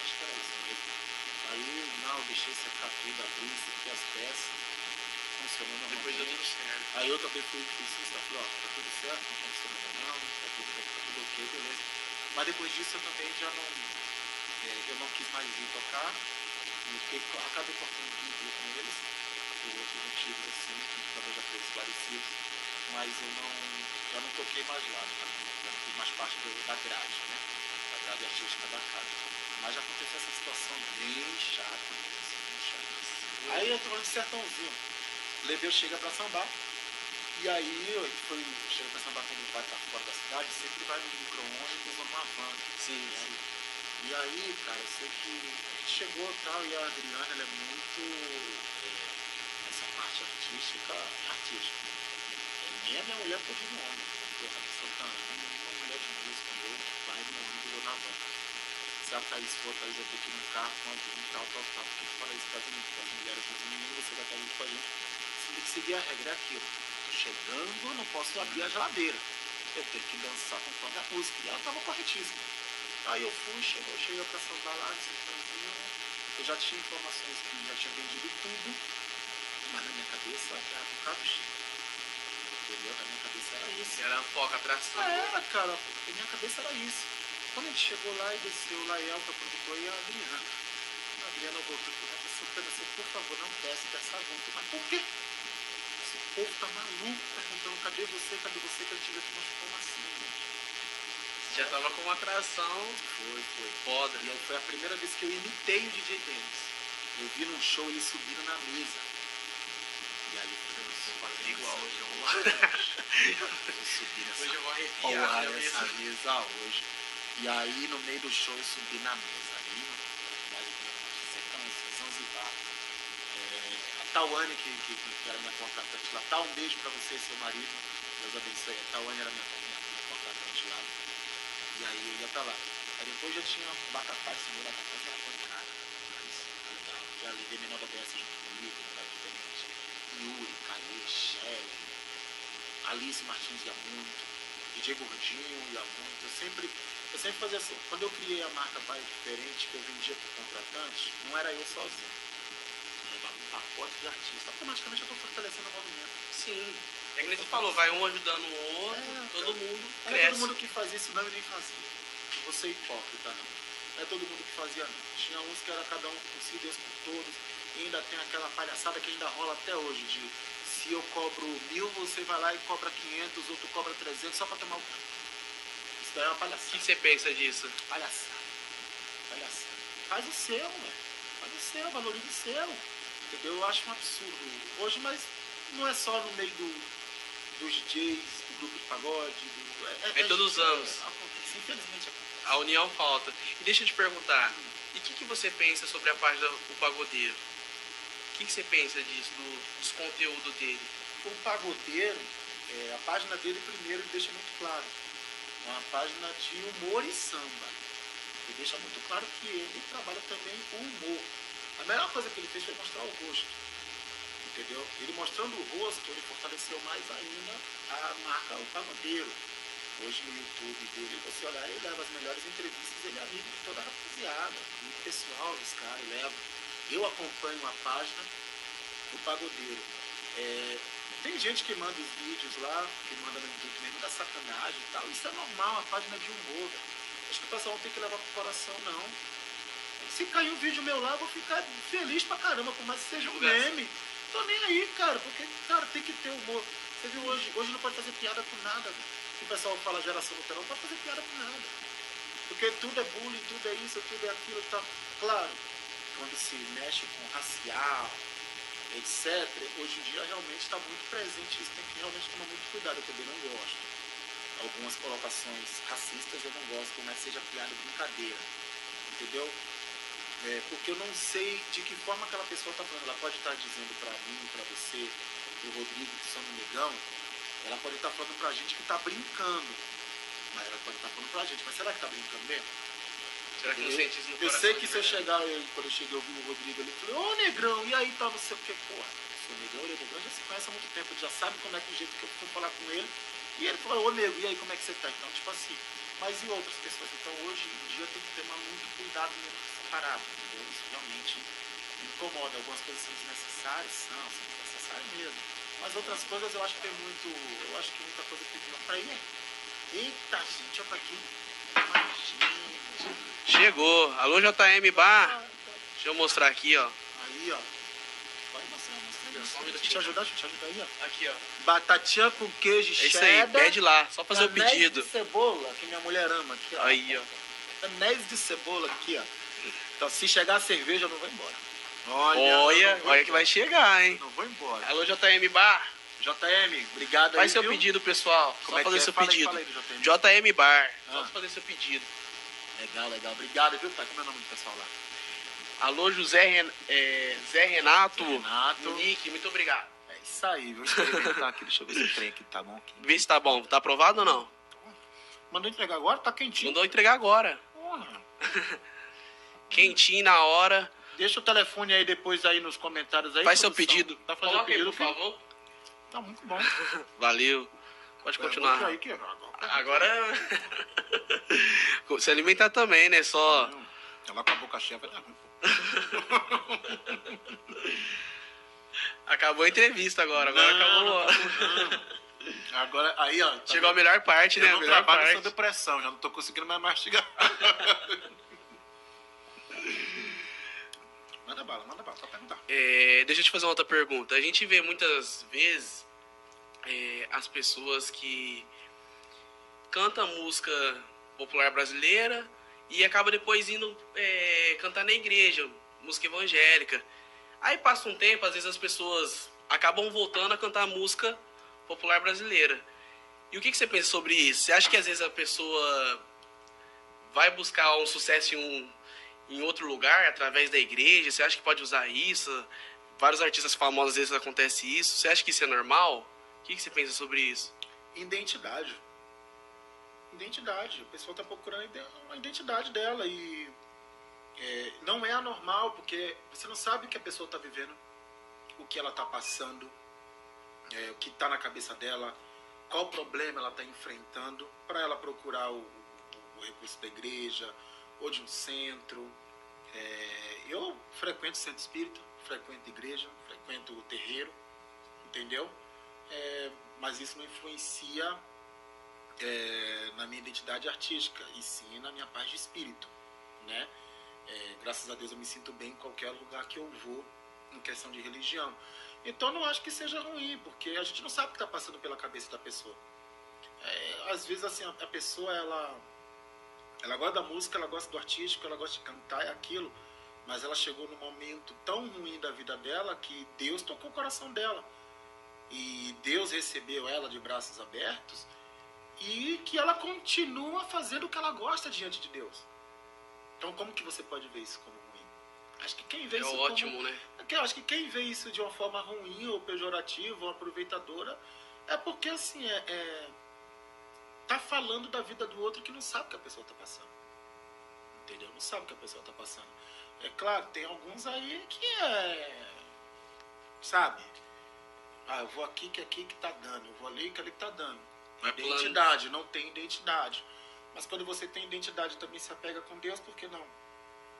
Acho que era isso mesmo. Aí, deixei secar tudo, abri, sequei as peças, funcionou Depois deu tudo certo. Aí eu também fui fiz isso, tá? falei, ó, tá tudo certo, não aconteceu nada não, tá tudo, tá tudo ok, beleza. Mas depois disso eu também já não, é, eu não quis mais vir tocar, e fiquei, acabei cortando vínculo com eles, por outros motivos assim, que também já foi esclarecido, mas eu não, já não toquei mais lá, já não, já não fiz mais parte do, da grade, né? Da grade artística da casa. Mas já aconteceu essa situação bem chata, assim, bem chata. assim. Aí eu tô falando de sertãozinho. Levei o Chega pra sambar. E aí eu foi, chega pra sambar quando vai pra fora da cidade, sempre vai no micro-ônibus ou numa van. Sim, né? sim. E aí, cara, eu sei que a gente chegou e tal, e a Adriana, ela é muito. é, essa parte artística, artística. É, nem a minha mulher pode ir no ônibus, porque a Santa Ana, nenhuma mulher de música meu vai no ônibus ou na van. A Thaís for, a que ir num carro com alguém e tal, tal, tal. Porque fala isso para as as mulheres do menino, você vai estar junto com a gente. Você tem que seguir a regra, é aquilo. Chegando, eu não posso abrir a geladeira. Eu tenho que dançar conforme a música. E ela estava corretíssima. Aí eu fui, chegou, cheguei pra sambar lá. Eu já tinha informações que já tinha vendido tudo, mas na minha cabeça era por causa do Chico. Entendeu? Na minha cabeça era isso. Era foco, atração. Era, cara, porque minha cabeça era isso. Quando a gente chegou lá e desceu lá, e Elka, produtor, e a Adriana. A Adriana voltou e falou, você, você, por favor, não desce dessa junta. Mas por quê? Esse povo tá maluco perguntando, cadê você, cadê você, que eu tive aqui, mas como assim, gente? Já tava com uma atração Foi, foi. foda. E aí foi a primeira vez que eu imitei o DJ Dennis. Eu vi num show ele subindo na mesa. E aí eu falei, eu vou fazer Igual, hoje eu vou- Eu vou subir nessa Hoje eu vou arrepiar. porra mesmo? mesa hoje. E aí no meio do show eu subi na mesa. Aí Zanzibar. É, a Tawane, que, que, que era minha contratante lá. Tá, um beijo pra você e seu marido. Deus abençoe. A Tawane era minha, minha, minha contratante lá. E aí eu ia pra lá. Aí depois já tinha Bacatá, esse meu Bacatá era pancada. Mas legal. Já levei menor da BS junto comigo, era diferente. Yuri, Caê, Shelly, Alice Martins ia muito, DJ Gordinho ia muito. Eu sempre, eu sempre fazia assim. Quando eu criei a marca Pai Diferente, que eu vendia para contratantes, não era eu sozinho. Eu levava um pacote de artistas. Automaticamente eu estou fortalecendo o movimento. Sim. É que nem você falou, vai um ajudando o outro, É, todo mundo Não cresce. é todo mundo que fazia isso, não, eu nem fazia. Não vou ser hipócrita, não. Não é todo mundo que fazia, não. Tinha uns que era cada um por si, Deus por todos. E ainda tem aquela palhaçada que ainda rola até hoje, de se eu cobro mil, você vai lá e cobra 500, outro cobra 300, só pra tomar o. Isso é uma O palhaçada. que você pensa disso? Palhaçada. Palhaçada. Faz o seu, velho. Faz o seu, valorize o seu. Entendeu? Eu acho um absurdo hoje, mas não é só no meio do, dos DJs, do grupo de pagode. Do, é, É todos os anos. Acontece, infelizmente acontece. A união falta. E deixa eu te perguntar, e o que, que você pensa sobre a página do Pagodeiro? O que, que você pensa disso, do, dos conteúdos dele? O pagodeiro, é, a página dele primeiro ele deixa muito claro. Uma página de humor e samba. Ele deixa muito claro que ele trabalha também o humor. A melhor coisa que ele fez foi mostrar o rosto. Entendeu? Ele mostrando o rosto, ele fortaleceu mais ainda a marca O Pagodeiro. Hoje no YouTube dele, você olhar, ele leva as melhores entrevistas, ele é amigo de toda a rapaziada, amigo pessoal caras, ele leva. Eu acompanho a página do pagodeiro. É, tem gente que manda os vídeos lá, que manda no YouTube mesmo da sacanagem e tal. Isso é normal, a página de humor. Acho que o pessoal não tem que levar pro coração, não. Se cair um vídeo meu lá, eu vou ficar feliz pra caramba, por mais que seja um meme. Tô nem aí, cara, porque, cara, tem que ter humor. Você viu hoje, hoje não pode fazer piada com nada. O pessoal fala geração Nutella, não pode fazer piada com nada. Porque tudo é bullying, tudo é isso, tudo é aquilo e tal. Claro, quando se mexe com racial, etc., hoje em dia realmente está muito presente isso, tem que realmente tomar muito cuidado, eu também não gosto. Algumas colocações racistas eu não gosto, mais seja piada brincadeira, entendeu? É, porque eu não sei de que forma aquela pessoa está falando. Ela pode estar tá dizendo para mim, para você, para o Rodrigo, que são no negão, ela pode estar tá falando para a gente que está brincando. Mas ela pode estar tá falando para a gente, mas será que está brincando mesmo? Será que não sente isso no Eu sei que se eu chegar, eu, quando eu cheguei, eu vi o Rodrigo ali, falei, ô negrão, e aí tá, não sei o que, porra. Sou negrão, ele é negrão, já se conhece há muito tempo, ele já sabe como é que o jeito que eu fui falar com ele. E ele falou, ô negro, e aí como é que você tá? Então, tipo assim, mas e outras pessoas? Então hoje em dia tem que tomar muito cuidado mesmo com essa parada, entendeu? Isso realmente me incomoda. Algumas coisas são desnecessárias, são, são desnecessárias mesmo. Mas outras coisas eu acho que tem muito. Eu acho que muita coisa que tem pra ir. Eita, gente, olha pra aqui. Chegou. Alô, JM Bar. Deixa eu mostrar aqui, ó. Aí, ó. Pode mostrar, mostrar. Só um deixa eu te ajudar, deixa eu te ajudar aí, ó. Aqui, ó. Batatinha com queijo é isso aí, pede lá, só fazer o pedido. de cebola, que minha mulher ama. Aqui, ó. Aí, ó. Anéis de cebola aqui, ó. Então, se chegar a cerveja, eu não vou embora. Olha, olha, olha que vai chegar, hein? Não vou embora. Alô, JM Bar. JM, obrigado Faz aí, seu viu? pedido, pessoal. Como só é fazer é? seu Fala aí, pedido. fala aí do JM Bar. Ah. Só fazer seu pedido. Legal, legal. Obrigado, viu, pai? Como é o nome do pessoal lá? Alô, José Ren... é, Zé Renato. Renato. Nick, muito obrigado. É isso aí, vou experimentar aqui. Deixa eu ver se o trem aqui tá bom. Aqui. Vê se tá bom. Tá aprovado ou não? Mandou entregar agora? Tá quentinho. Mandou entregar agora. Porra. Quentinho na hora. Deixa o telefone aí depois aí nos comentários aí. Faz seu produção. pedido. Tá fazendo Coloca aí, pedido, por filho? favor. Tá muito bom. Valeu. Pode continuar. É, que... Agora. Se alimentar também, né? Só. Ela com a boca cheia vai dar ruim. Acabou a entrevista agora. Agora Não, acabou. não. Agora, aí, ó. tá Chegou a vendo? melhor parte, né? Eu A não melhor trabalho parte. sob pressão, já não tô conseguindo mais mastigar. manda bala, manda bala, só perguntar. É, deixa eu te fazer uma outra pergunta. A gente vê muitas vezes é, as pessoas que cantam música popular brasileira e acaba depois indo é, cantar na igreja, música evangélica. Aí passa um tempo, às vezes as pessoas acabam voltando a cantar música popular brasileira. E o que, que você pensa sobre isso? Você acha que às vezes a pessoa vai buscar um sucesso em um em outro lugar através da igreja? Você acha que pode usar isso? Vários artistas famosos às vezes acontece isso. Você acha que isso é normal? O que, que você pensa sobre isso? Identidade. Identidade. A pessoa está procurando uma identidade dela e é, não é anormal porque você não sabe o que a pessoa está vivendo, o que ela está passando, é, o que está na cabeça dela, qual problema ela está enfrentando para ela procurar o, o- o recurso da igreja ou de um centro. É, eu frequento centro espírita, frequento igreja, frequento o terreiro, entendeu? É, mas isso não influencia é, na minha identidade artística, e sim na minha paz de espírito, né? É, graças a Deus eu me sinto bem em qualquer lugar que eu vou, em questão de religião. Então não acho que seja ruim, porque a gente não sabe o que está passando pela cabeça da pessoa. É, às vezes assim, a, a pessoa ela, ela gosta da música, ela gosta do artístico, ela gosta de cantar, é aquilo, mas ela chegou num momento tão ruim da vida dela que Deus tocou o coração dela. E Deus recebeu ela de braços abertos e que ela continua fazendo o que ela gosta diante de Deus. Então, como que você pode ver isso como ruim? Acho que quem vê É isso ótimo, como... né? Acho que quem vê isso de uma forma ruim ou pejorativa ou aproveitadora é porque assim é, é tá falando da vida do outro que não sabe o que a pessoa tá passando. Entendeu? Não sabe o que a pessoa tá passando. É claro, tem alguns aí que é sabe? Ah, eu vou aqui que aqui que tá dando, eu vou ali que ali que tá dando. Vai. Identidade, não tem identidade. Mas quando você tem identidade também se apega com Deus, por que não?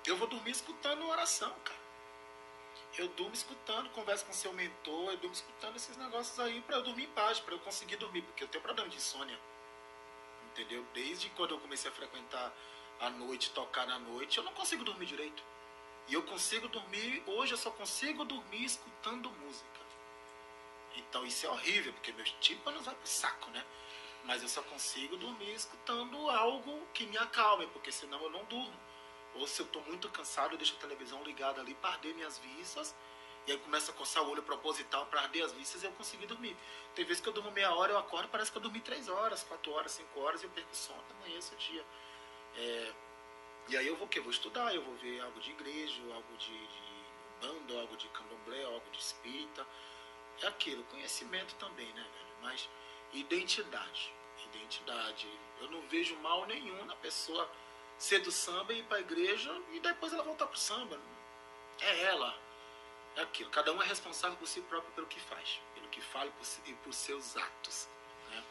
Eu vou dormir escutando oração, cara. eu durmo escutando, converso com seu mentor, eu durmo escutando esses negócios aí para eu dormir em paz, para eu conseguir dormir, porque eu tenho problema de insônia. Entendeu? Desde quando eu comecei a frequentar a noite, tocar na noite, eu não consigo dormir direito. E eu consigo dormir, hoje eu só consigo dormir escutando música. Então isso é horrível, porque meus tímpanos vai pro saco, né? Mas eu só consigo dormir escutando algo que me acalme, porque senão eu não durmo. Ou se eu estou muito cansado, eu deixo a televisão ligada ali para arder minhas vistas. E aí começa a coçar o olho proposital para arder as vistas e eu consegui dormir. Tem vezes que eu durmo meia hora, eu acordo, parece que eu dormi três horas, quatro horas, cinco horas e eu perco sono, amanheço o dia. É, e aí eu vou o quê? Vou estudar, eu vou ver algo de igreja, algo de, de algo de candomblé, algo de espírita. É aquilo, conhecimento também, né, velho? Mas identidade. Identidade. Eu não vejo mal nenhum na pessoa ser do samba e ir para a igreja e depois ela voltar para o samba. É ela. É aquilo. Cada um é responsável por si próprio pelo que faz, pelo que fala e por seus atos. Né?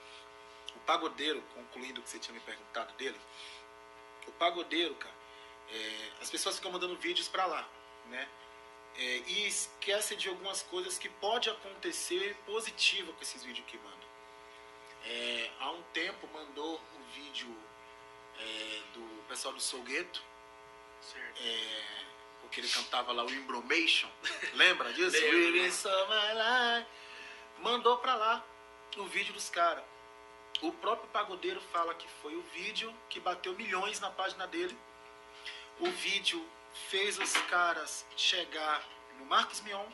O pagodeiro, concluindo o que você tinha me perguntado dele, o pagodeiro, cara, é, as pessoas ficam mandando vídeos para lá, né? É, e esquece de algumas coisas que pode acontecer positiva com esses vídeos que mandam. É, há um tempo mandou um vídeo é, do pessoal do Solgueto. É, porque ele cantava lá o Embromation. Lembra disso? Mandou pra lá o vídeo dos caras. O próprio pagodeiro fala que foi o vídeo que bateu milhões na página dele. O vídeo fez os caras chegar no Marcos Mion,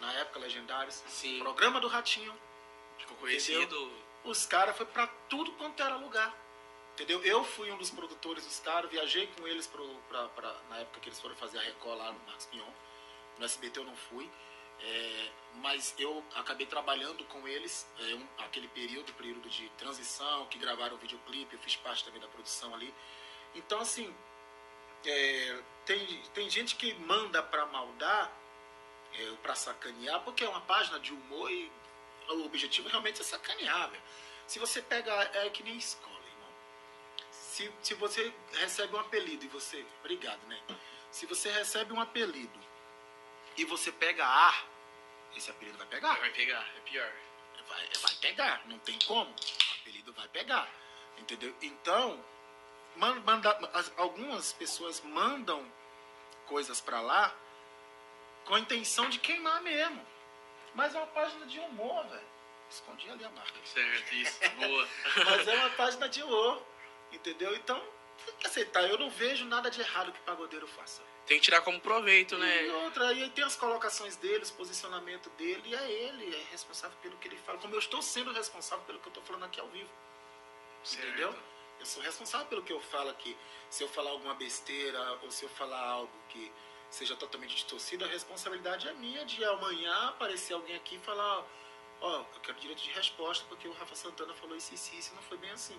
na época Legendários. Sim. Programa do Ratinho. Ficou conhecido. Entendeu? Os caras foi para tudo quanto era lugar. Entendeu? Eu fui um dos produtores dos caras, viajei com eles pro, pra, pra, na época que eles foram fazer a Record lá no Marcos Mion. No SBT eu não fui. É, mas eu acabei trabalhando com eles é, um, aquele período, período de transição, que gravaram o videoclipe, eu fiz parte também da produção ali. Então, assim, é, tem, tem gente que manda pra maldar, é, pra sacanear, porque é uma página de humor e o objetivo realmente é sacanear, velho. Se você pega, é que nem escola se, se você recebe um apelido e você. Obrigado, né? Se você recebe um apelido e você pega A, esse apelido vai pegar. Vai pegar, é pior. Vai, vai pegar, não tem como. O apelido vai pegar. Entendeu? Então, manda, algumas pessoas mandam coisas para lá com a intenção de queimar mesmo. Mas é uma página de humor, velho. Escondi ali a marca. Certo, isso, boa. Mas é uma página de humor. Entendeu? Então, tem que aceitar. Eu não vejo nada de errado que o pagodeiro faça. Tem que tirar como proveito, né? E outra, aí tem as colocações dele, os posicionamentos dele, e é ele, é responsável pelo que ele fala. Como eu estou sendo responsável pelo que eu estou falando aqui ao vivo. Certo. Entendeu? Eu sou responsável pelo que eu falo aqui. Se eu falar alguma besteira, ou se eu falar algo que seja totalmente distorcido, a responsabilidade é minha de amanhã aparecer alguém aqui e falar, ó, oh, eu quero direito de resposta porque o Rafa Santana falou isso e isso, isso, não foi bem assim.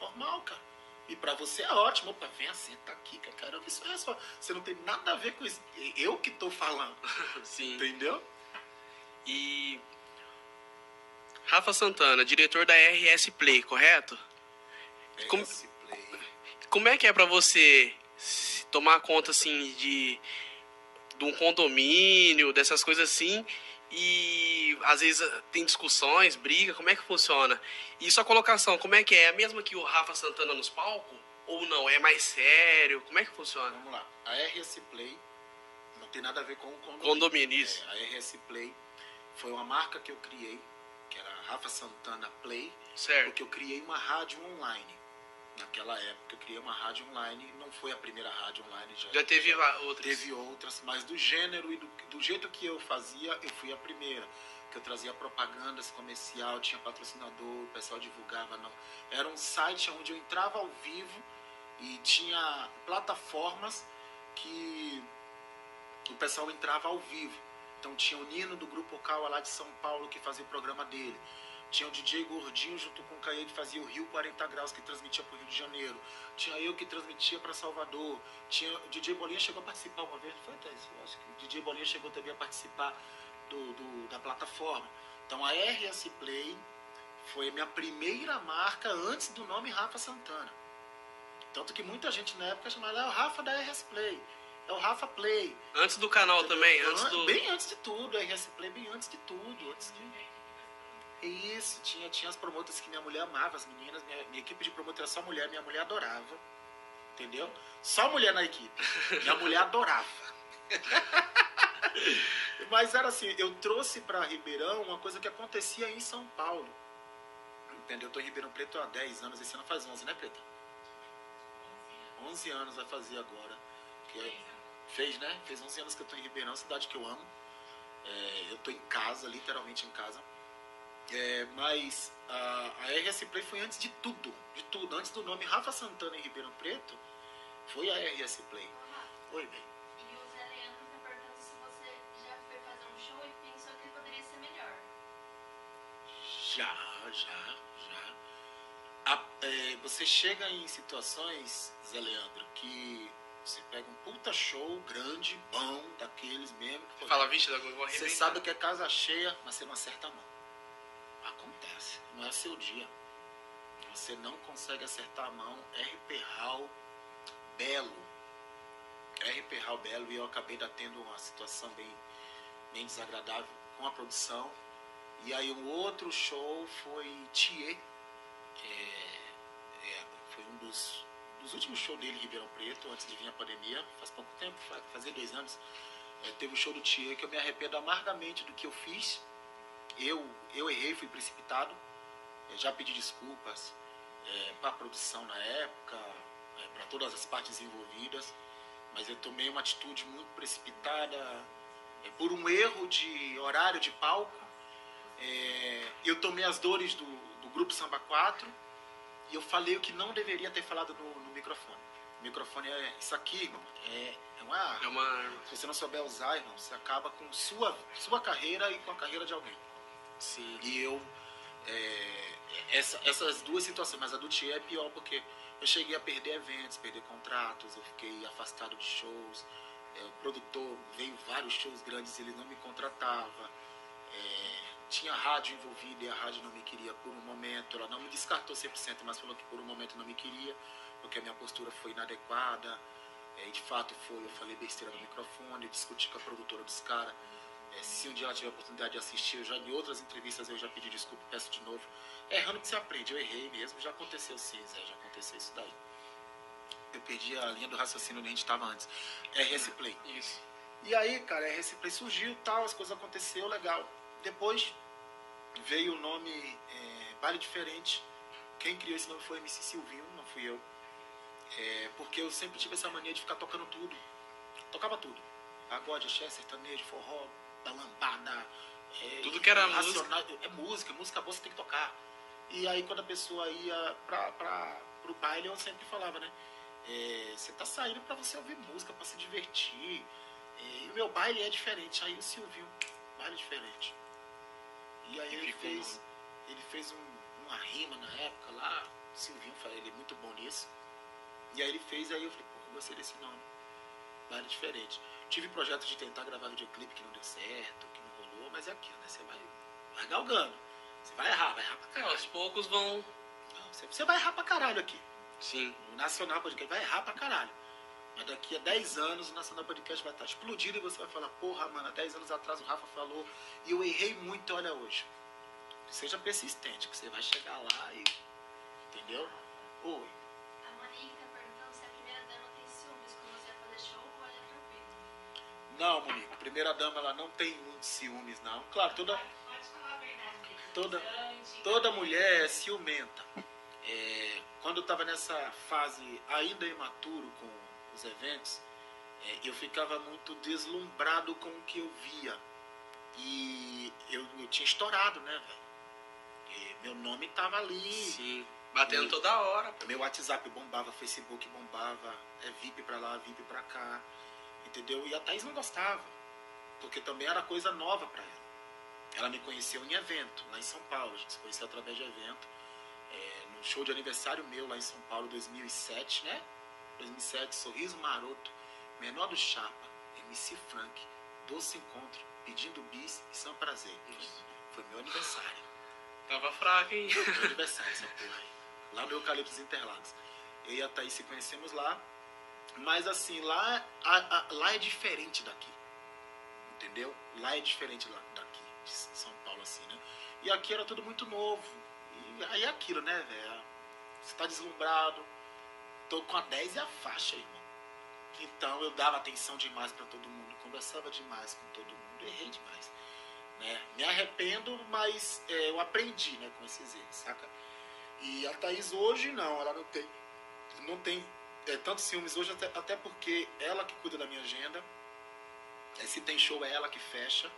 Normal, cara. E pra você é ótimo. Opa, vem, senta aqui, que eu quero ouvir sua resposta. Você não tem nada a ver com isso. Eu que tô falando. Sim. Entendeu? E. Rafa Santana, diretor da RS Play, correto? Como. Como é que é pra você tomar conta, assim, de, de um condomínio, dessas coisas assim, e às vezes tem discussões, briga, como é que funciona? E sua colocação, como é que é? É a mesma que o Rafa Santana nos palcos? Ou não? É mais sério? Como é que funciona? Vamos lá. A RS Play não tem nada a ver com o condomínio. Condomínio, isso. É, a RS Play foi uma marca que eu criei, que era Rafa Santana Play. Certo. Porque eu criei uma rádio online. Naquela época eu criei uma rádio online, não foi a primeira rádio online. Já, já teve já outras. Teve outras, mas do gênero e do, do jeito que eu fazia, eu fui a primeira que eu trazia propagandas comercial, tinha patrocinador, o pessoal divulgava. Não. Era um site onde eu entrava ao vivo e tinha plataformas que o pessoal entrava ao vivo. Então tinha o Nino do Grupo Cal lá de São Paulo que fazia o programa dele. Tinha o DJ Gordinho junto com o Caê que fazia o Rio 40 Graus, que transmitia para o Rio de Janeiro. Tinha eu que transmitia para Salvador. Tinha o DJ Bolinha chegou a participar uma vez, foi até isso. Acho que o DJ Bolinha chegou também a participar do, do, da plataforma. Então a RS Play foi a minha primeira marca antes do nome Rafa Santana. Tanto que muita gente na época chamava ah, o Rafa da RS Play. É o Rafa Play. Antes do canal também? Antes do... Bem antes de tudo, a RS Play bem antes de tudo. Antes de... Isso, tinha, tinha as promotoras que minha mulher amava, as meninas, minha, minha equipe de promotor era só mulher, minha mulher adorava. Entendeu? Só mulher na equipe. Minha mulher adorava. Mas era assim, eu trouxe para Ribeirão uma coisa que acontecia em São Paulo. Entendeu? Eu tô em Ribeirão Preto há 10 anos, esse ano faz 11, né, Preta? 11 anos vai fazer agora. Que é, fez, né? Fez 11 anos que eu tô em Ribeirão, cidade que eu amo. É, eu tô em casa, literalmente em casa. É, mas a, a RS Play foi antes de tudo, de tudo. Antes do nome Rafa Santana em Ribeirão Preto, foi a RS Play. Oi, bem. E o Zé Leandro tá perguntando se você já foi fazer um show e pensou que ele poderia ser melhor. Já, já, já. A- é, você chega em situações, Zé Leandro, que você pega um puta show grande, bom, daqueles mesmo. Fala, vixe, vou Você sabe que é casa cheia, mas você não acerta a mão. Acontece. Não é seu dia. Você não consegue acertar a mão. RP Hall Belo. RP Hall Belo. E eu acabei tendo uma situação bem, bem desagradável com a produção. E aí um outro show foi Thier. É, é, foi um dos, dos últimos shows dele em Ribeirão Preto, antes de vir a pandemia. Faz pouco tempo, faz, dois anos. É, teve o show do Thier que eu me arrependo amargamente do que eu fiz. Eu, eu errei, fui precipitado. É, já pedi desculpas para a produção na época, para todas as partes envolvidas. Mas eu tomei uma atitude muito precipitada é, por um erro de horário de palco. É, eu tomei as dores do, do grupo Samba 4 e eu falei o que não deveria ter falado no, no microfone. O microfone é isso aqui, irmão. É, é uma arma. É uma arma. Se você não souber usar, irmão, você acaba com sua, sua carreira e com a carreira de alguém. Sim. E eu. é, essa- essas duas situações, mas a do Tia é pior porque eu cheguei a perder eventos, perder contratos, eu fiquei afastado de shows. é, o produtor veio vários shows grandes ele não me contratava. É, tinha rádio envolvida e a rádio não me queria por um momento. Ela não me descartou 100%, mas falou que por um momento não me queria, porque a minha postura foi inadequada. É, de fato foi, eu falei besteira no microfone, eu discuti com a produtora dos caras. É, se um dia ela tiver a oportunidade de assistir, eu já em outras entrevistas eu já pedi desculpa, peço de novo. É errando que você aprende, eu errei mesmo, já aconteceu sim, Zé, já aconteceu isso daí. Eu perdi a linha do raciocínio onde a gente estava antes. RS Play. Isso. E aí, cara, RS Play surgiu, tal, as coisas aconteceu, legal. Depois veio o nome é, Baile Diferente. Quem criou esse nome foi o MC Silvinho, não fui eu. É, porque eu sempre tive essa mania de ficar tocando tudo. Tocava tudo. Pagode, axé, sertanejo, forró, da lambada. é, Tudo que era racional- É música, música boa você tem que tocar. E aí quando a pessoa ia pra, pra, pro baile, eu sempre falava, né? é, você tá saindo pra você ouvir música, pra se divertir. É, e o meu baile é diferente. Aí o Silvinho, baile diferente. E aí E ele fez, bom. ele fez um- uma rima na época lá. O Silvinho, ele é muito bom nisso. E aí ele fez, aí eu falei, pô, eu gostei desse nome. Baile diferente. Tive projeto de tentar gravar videoclipe que não deu certo, que não rolou, mas é aquilo, né? Você vai, vai galgando. Você vai errar, vai errar pra caralho. aos poucos vão. Não, Você, você vai errar pra caralho aqui. Sim. O Nacional Podcast vai errar pra caralho. Mas daqui a 10 anos o Nacional Podcast vai estar explodido e você vai falar, porra, mano, há 10 anos atrás o Rafa falou e eu errei muito, olha hoje. Seja persistente, que você vai chegar lá e. Entendeu? Oi. Não, Monique, primeira dama ela não tem muitos ciúmes, não. Claro, toda. Toda- toda mulher é ciumenta. É, quando eu estava nessa fase ainda imaturo com os eventos, é, eu ficava muito deslumbrado com o que eu via. E eu, eu tinha estourado, né, velho? E Meu nome tava ali. Sim. Batendo toda hora. pô. Meu WhatsApp bombava, Facebook bombava, é VIP pra lá, VIP pra cá, entendeu? E a Thaís não gostava, porque também era coisa nova pra ela. Ela me conheceu em evento, lá em São Paulo, a gente se conheceu através de evento, é, no show de aniversário meu lá em São Paulo, 2007, né? 2007, Sorriso Maroto, Menor do Chapa, MC Frank, Doce Encontro, Pedindo Bis e São Prazer. Foi meu aniversário. Tava fraco, hein? Meu aniversário, essa porra aí. Lá no Eucaliptos Interlagos. Eu e a Thaís se conhecemos lá. Mas assim, lá, a- a- lá é diferente daqui. Entendeu? Lá é diferente lá, daqui, de São Paulo, assim, né? E aqui era tudo muito novo. E aí é aquilo, né, velho? Você tá deslumbrado. Tô com a 10 e a faixa, irmão. Então eu dava atenção demais pra todo mundo, conversava demais com todo mundo, errei demais. Né? Me arrependo, mas é, eu aprendi né, com esses erros, saca? E a Thaís hoje não, ela não tem, não tem é, tantos ciúmes hoje, até, até porque ela que cuida da minha agenda. É, se tem show é ela que fecha.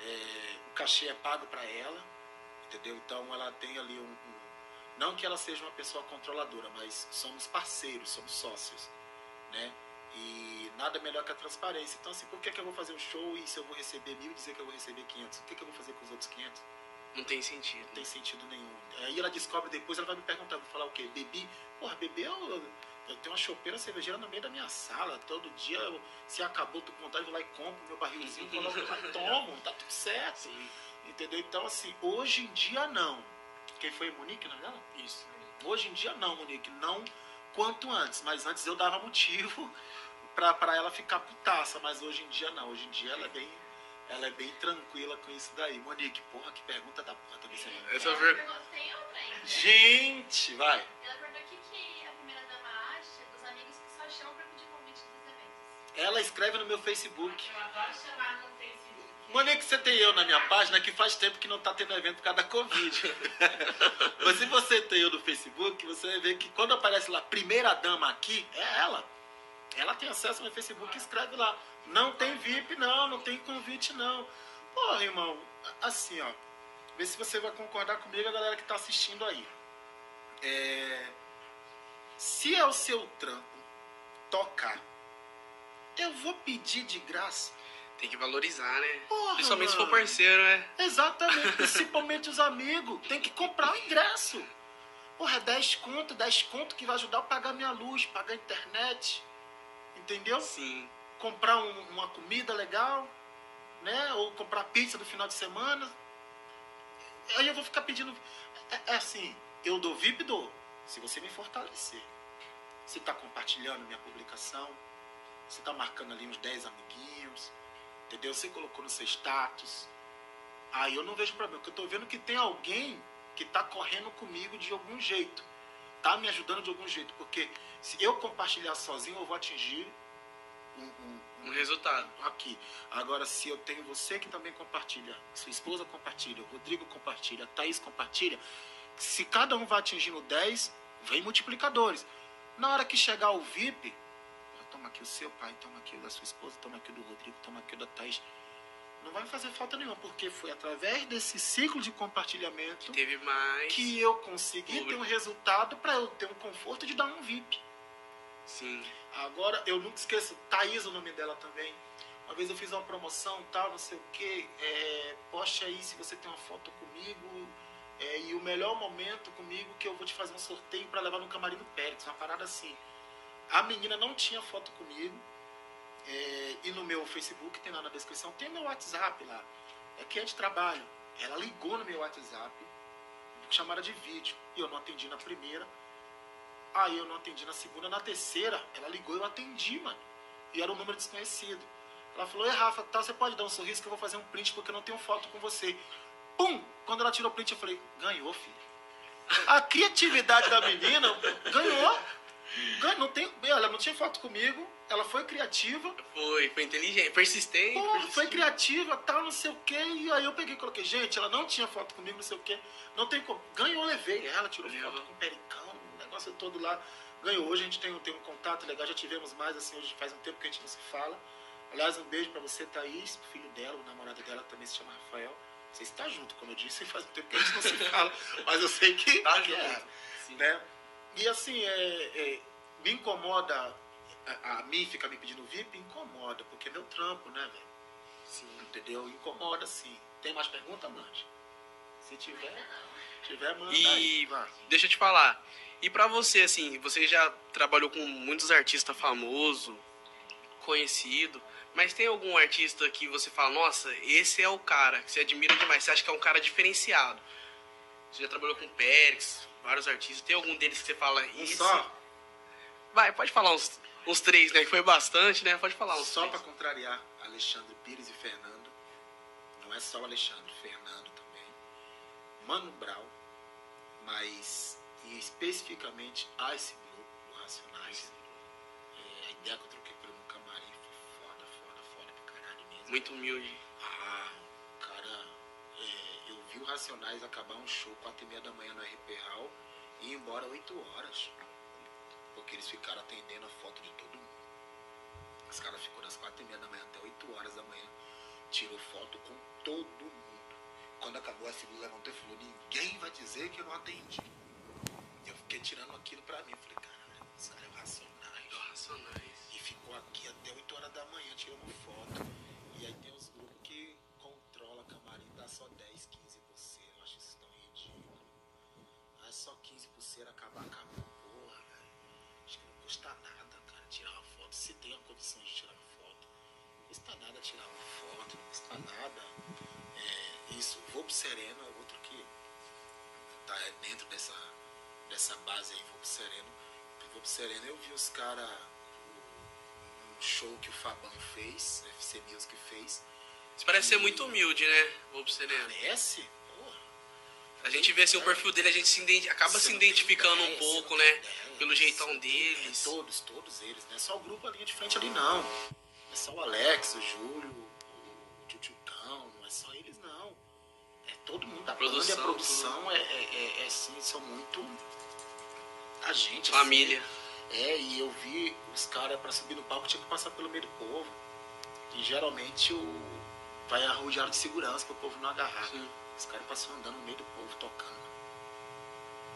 É, o cachê é pago pra ela, entendeu? Então ela tem ali um, um- Não que ela seja uma pessoa controladora, mas somos parceiros, somos sócios, né? E nada melhor que a transparência. Então, assim, por que, que eu vou fazer um show e se eu vou receber mil e dizer que eu vou receber 500? O que, que eu vou fazer com os outros 500? Não tem sentido. Não tem sentido nenhum. Aí ela descobre depois, ela vai me perguntar, vou falar o quê? Bebi? Porra, eu, eu tenho uma chopeira cervejeira no meio da minha sala. Todo dia, eu- se acabou, tô com vontade, eu vou lá e compro meu barrilzinho, vou lá e tomo, tá tudo certo. Sim, Entendeu? Então, assim, hoje em dia não. Quem foi Monique, não é dela? isso. Hoje em dia não, Monique, não quanto antes, mas antes eu dava motivo pra, pra ela ficar putaça, mas hoje em dia não, hoje em dia ela é bem, ela é bem tranquila com isso daí. Monique, porra, que pergunta da porra também Essa Ela ver-. Gente, vai. Ela Ela escreve no meu Facebook. Eu adoro chamar no Facebook. Monique, você tem eu na minha página que faz tempo que não tá tendo evento por causa da Covid. Mas se você tem eu no Facebook, você vai ver que quando aparece lá, primeira dama aqui, é ela. Ela tem acesso ao meu Facebook e escreve lá. Não tem VIP, não, não tem convite, não. Porra, irmão, assim, ó. Vê se você vai concordar comigo, a galera que tá assistindo aí. É, Se é o seu trampo tocar, eu vou pedir de graça. Tem que valorizar, né? Porra, Principalmente se mano. for parceiro, né? Exatamente, principalmente os amigos. Tem que comprar o ingresso. Porra, é 10 conto, 10 conto que vai ajudar a pagar minha luz, pagar a internet. Entendeu? Sim. Comprar um- uma comida legal, né? Ou comprar pizza no final de semana. Aí eu vou ficar pedindo. É, é assim, eu dou VIP, dou. Se você me fortalecer. Você tá compartilhando minha publicação. Você tá marcando ali uns 10 amiguinhos. Entendeu? Você colocou no seu status. Aí eu não vejo problema, porque eu tô vendo que tem alguém que tá correndo comigo de algum jeito. Tá me ajudando de algum jeito. Porque se eu compartilhar sozinho, eu vou atingir um, um- Um resultado. aqui. Agora, se eu tenho você que também compartilha, sua esposa compartilha, o Rodrigo compartilha, a Thaís compartilha, se cada um vai atingindo 10, vem multiplicadores. Na hora que chegar o VIP, toma aqui o seu pai, toma aqui o da sua esposa, toma aqui o do Rodrigo, toma aqui o da Thaís. Não vai fazer falta nenhuma, porque foi através desse ciclo de compartilhamento Teve mais. que eu consegui ter um resultado para eu ter um conforto de dar um VIP. Sim. Agora, eu nunca esqueço, Thaís o nome dela também. Uma vez eu fiz uma promoção, tal, não sei o que. É, poste aí se você tem uma foto comigo. é, e o melhor momento comigo que eu vou te fazer um sorteio para levar no camarim do Pérez, uma parada assim. A menina não tinha foto comigo. é, e no meu Facebook, tem lá na descrição, tem meu WhatsApp lá. É que é de trabalho. Ela ligou no meu WhatsApp, chamada de vídeo. E eu não atendi na primeira. Aí eu não atendi na segunda, na terceira, ela ligou eu atendi, mano. E era um número desconhecido. Ela falou, ei Rafa, tá, você pode dar um sorriso que eu vou fazer um print porque eu não tenho foto com você. Pum! Quando ela tirou o print, eu falei, ganhou, filho. A criatividade da menina ganhou. Não tem, ela não tinha foto comigo, ela foi criativa, Foi, foi inteligente, persistente. Persistente. foi criativa, tal, não sei o quê. E aí eu peguei e coloquei, gente, ela não tinha foto comigo, não sei o quê. Não tem como. Ganhou, levei ela, tirou foto com o pericão, o negócio todo lá. Ganhou. Hoje a gente tem, um- tem um contato legal, já tivemos mais, assim, hoje faz um tempo que a gente não se fala. Aliás, um beijo pra você, Thaís, o filho dela, o namorado dela também se chama Rafael. Você está junto, como eu disse, faz um tempo que a gente não se fala. Mas eu sei que. Tá que junto. é, Sim. né? E assim, é, é, me incomoda a, a mim ficar me pedindo VIP, incomoda, porque é meu trampo, né, velho? Sim. Entendeu? Incomoda sim. Tem mais pergunta, Mande? Se tiver, tiver, manda E- aí. Deixa eu te falar. E pra você, assim, você já trabalhou com muitos artistas famosos, conhecido, mas tem algum artista que você fala, nossa, esse é o cara, que você admira demais, você acha que é um cara diferenciado? Você já trabalhou com Pérez, vários artistas, tem algum deles que você fala Um isso? só? Vai, pode falar uns uns três, né? Que foi bastante, né? Pode falar uns Só para contrariar Alexandre Pires e Fernando, não é só o Alexandre, Fernando também. Mano Brown, mas e especificamente Ice Blue, do Racionais. É, a ideia que eu troquei por ele no camarim foi foda, foda, foda pra caralho mesmo. Muito humilde. Ah, cara, é, vi o Racionais acabar um show 4 e meia da manhã no RP Hall e ir embora 8 horas. Porque eles ficaram atendendo a foto de todo mundo. Os caras ficou das 4 e meia da manhã até 8 horas da manhã. Tirou foto com todo mundo. Quando acabou a figura levantou e falou, ninguém vai dizer que eu não atendi. E eu fiquei tirando aquilo pra mim. Falei, caralho, os caras é o Racionais. Racionais. E ficou aqui até 8 horas da manhã tirando foto. E aí tem os grupos que controla camarim, dá só 10, 15 pulseiras. Eu acho isso tão ridículo. Aí só 15 pulseiras, acabar, acabou. Porra, velho. Acho que não custa nada, cara, tirar uma foto. Se tem a condição de tirar uma foto, não custa nada tirar uma foto, não custa nada. É, isso, Vou pro Sereno é outro que tá dentro dessa, dessa base aí, Vou pro Sereno. Vou pro Sereno, eu vi os caras um show que o Fabão fez, FC Music fez. Você parece ser muito humilde, né? Vou pro Sereno. Parece? A gente vê assim o perfil dele, a gente se acaba se identificando um pouco, tem né? ideia. Pelo jeitão tem deles. Todos, todos eles, não é só o grupo a linha de frente ali, não. Não é só o Alex, o Júlio, o Tchutchutão, não é só eles, não. É todo mundo. A Produção, banda a produção é, é, é, é, assim, são muito. A gente. assim, Família. É, e eu vi os caras pra subir no palco tinha que passar pelo meio do povo. E geralmente o vai arrojar de segurança pro povo não agarrar. Sim. Os caras passam andando no meio do povo tocando.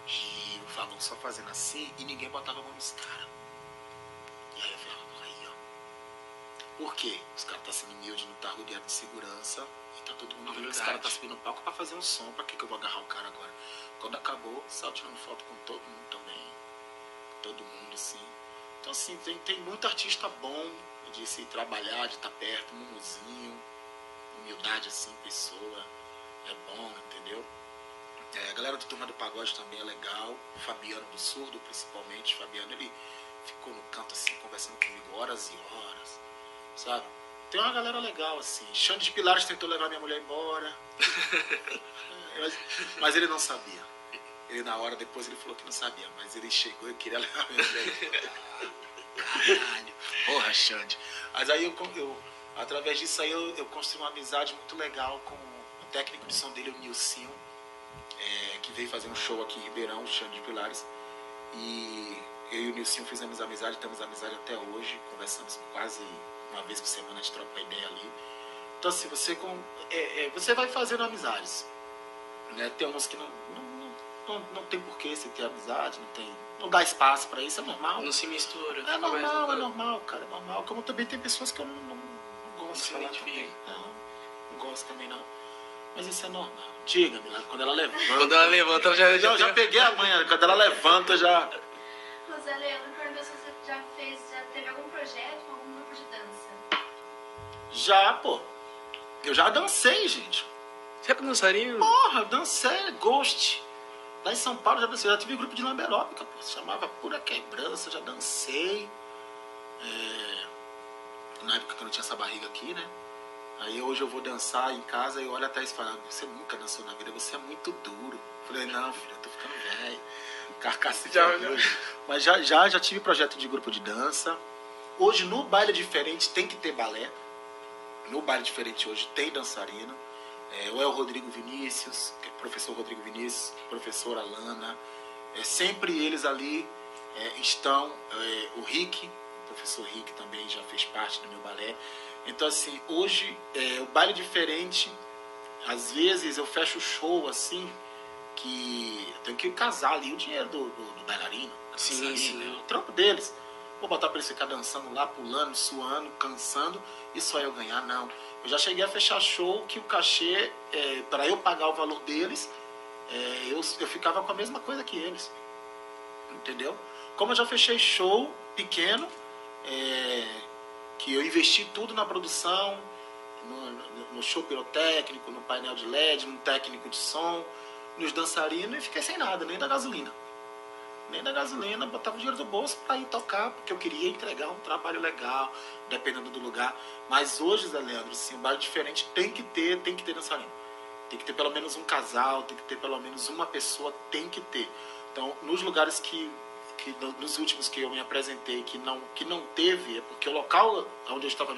E o Fabão só fazendo assim e ninguém botava a mão nos caras. E aí eu falava, aí ó. Por quê? Os caras tá sendo humilde, não tá rodeado de segurança. E tá todo mundo vendo os caras tá subindo no palco pra fazer um som. Pra que, que eu vou agarrar o cara agora? Quando acabou, saiu tirando foto com todo mundo também. Todo mundo, assim. Então assim, tem, tem muito artista bom de se trabalhar, de estar perto, Mumuzinho, humildade assim, pessoa, é bom, entendeu? É, a galera do Turma do Pagode também é legal, o Fabiano do Surdo principalmente, o Fabiano ele ficou no canto assim, conversando comigo horas e horas, sabe? Tem uma galera legal assim, Xande de Pilares tentou levar minha mulher embora, É, mas, mas ele não sabia. Ele na hora depois ele falou que não sabia, mas ele chegou e queria levar minha mulher. Caralho, porra, Xande. Mas aí eu, eu através disso aí eu, eu construí uma amizade muito legal com técnico de som dele, o Nilcinho, é, que veio fazer um show aqui em Ribeirão, o Xande de Pilares. E eu e o Nilcinho fizemos amizade, temos amizade até hoje, conversamos quase uma vez por semana, a gente troca ideia ali. Então assim, você, com, é, é, você vai fazendo amizades. Né? Tem uns que não, não, não, não, tem porquê você ter amizade, não tem. Não dá espaço pra isso, é normal. Não se mistura. É normal, no é normal, cara, é normal. Como também tem pessoas que eu não, não, não gosto de falar também. Não, não gosto também não. Mas isso é normal. Diga, Milagre, quando ela levanta. Quando ela levanta, ela já, Eu já, já peguei a manhã, quando ela levanta, já. José Leandro perguntou se você já fez, já teve algum projeto com algum grupo de dança. Já, pô. Eu já dancei, gente. Você é dançarino? Porra, dancei, Ghost. Lá em São Paulo já dancei, já tive grupo de lamberópica, pô, se chamava Pura Quebrança, já dancei. É, Na época que eu não tinha essa barriga aqui, né? Aí hoje eu vou dançar em casa e olho até e falo, você nunca dançou na vida, você é muito duro. Eu falei, não, filho, eu tô ficando velho. Carcaça de Já- hoje. Mas já, já, já tive projeto de grupo de dança. Hoje no baile diferente tem que ter balé. No baile diferente hoje tem dançarino. É, ou é o Rodrigo Vinícius, é professor Rodrigo Vinícius, professora Alana. É, sempre eles ali é, estão. é, o Rick, o professor Rick também já fez parte do meu balé. Então, assim, hoje é, o baile diferente, às vezes eu fecho o show assim, que eu tenho que casar ali o dinheiro do, do, do bailarino, Sim, sim. o trampo deles. Vou botar pra eles ficar dançando lá, pulando, suando, cansando, e só eu ganhar, não. Eu já cheguei a fechar show que o cachê, é, para eu pagar o valor deles, é, eu, eu ficava com a mesma coisa que eles. Entendeu? Como eu já fechei show pequeno, é, que eu investi tudo na produção, no, no- show pirotécnico, no painel de LED, no técnico de som, nos dançarinos e fiquei sem nada, nem da gasolina. nem da gasolina, botava o dinheiro do bolso para ir tocar, porque eu queria entregar um trabalho legal, dependendo do lugar. Mas hoje, Zé Leandro, assim, um bairro diferente tem que ter, tem que ter dançarino. Tem que ter pelo menos um casal, tem que ter pelo menos uma pessoa, tem que ter. Então, nos lugares que, que nos últimos que eu me apresentei que não, que não teve, é porque o local onde eu estava me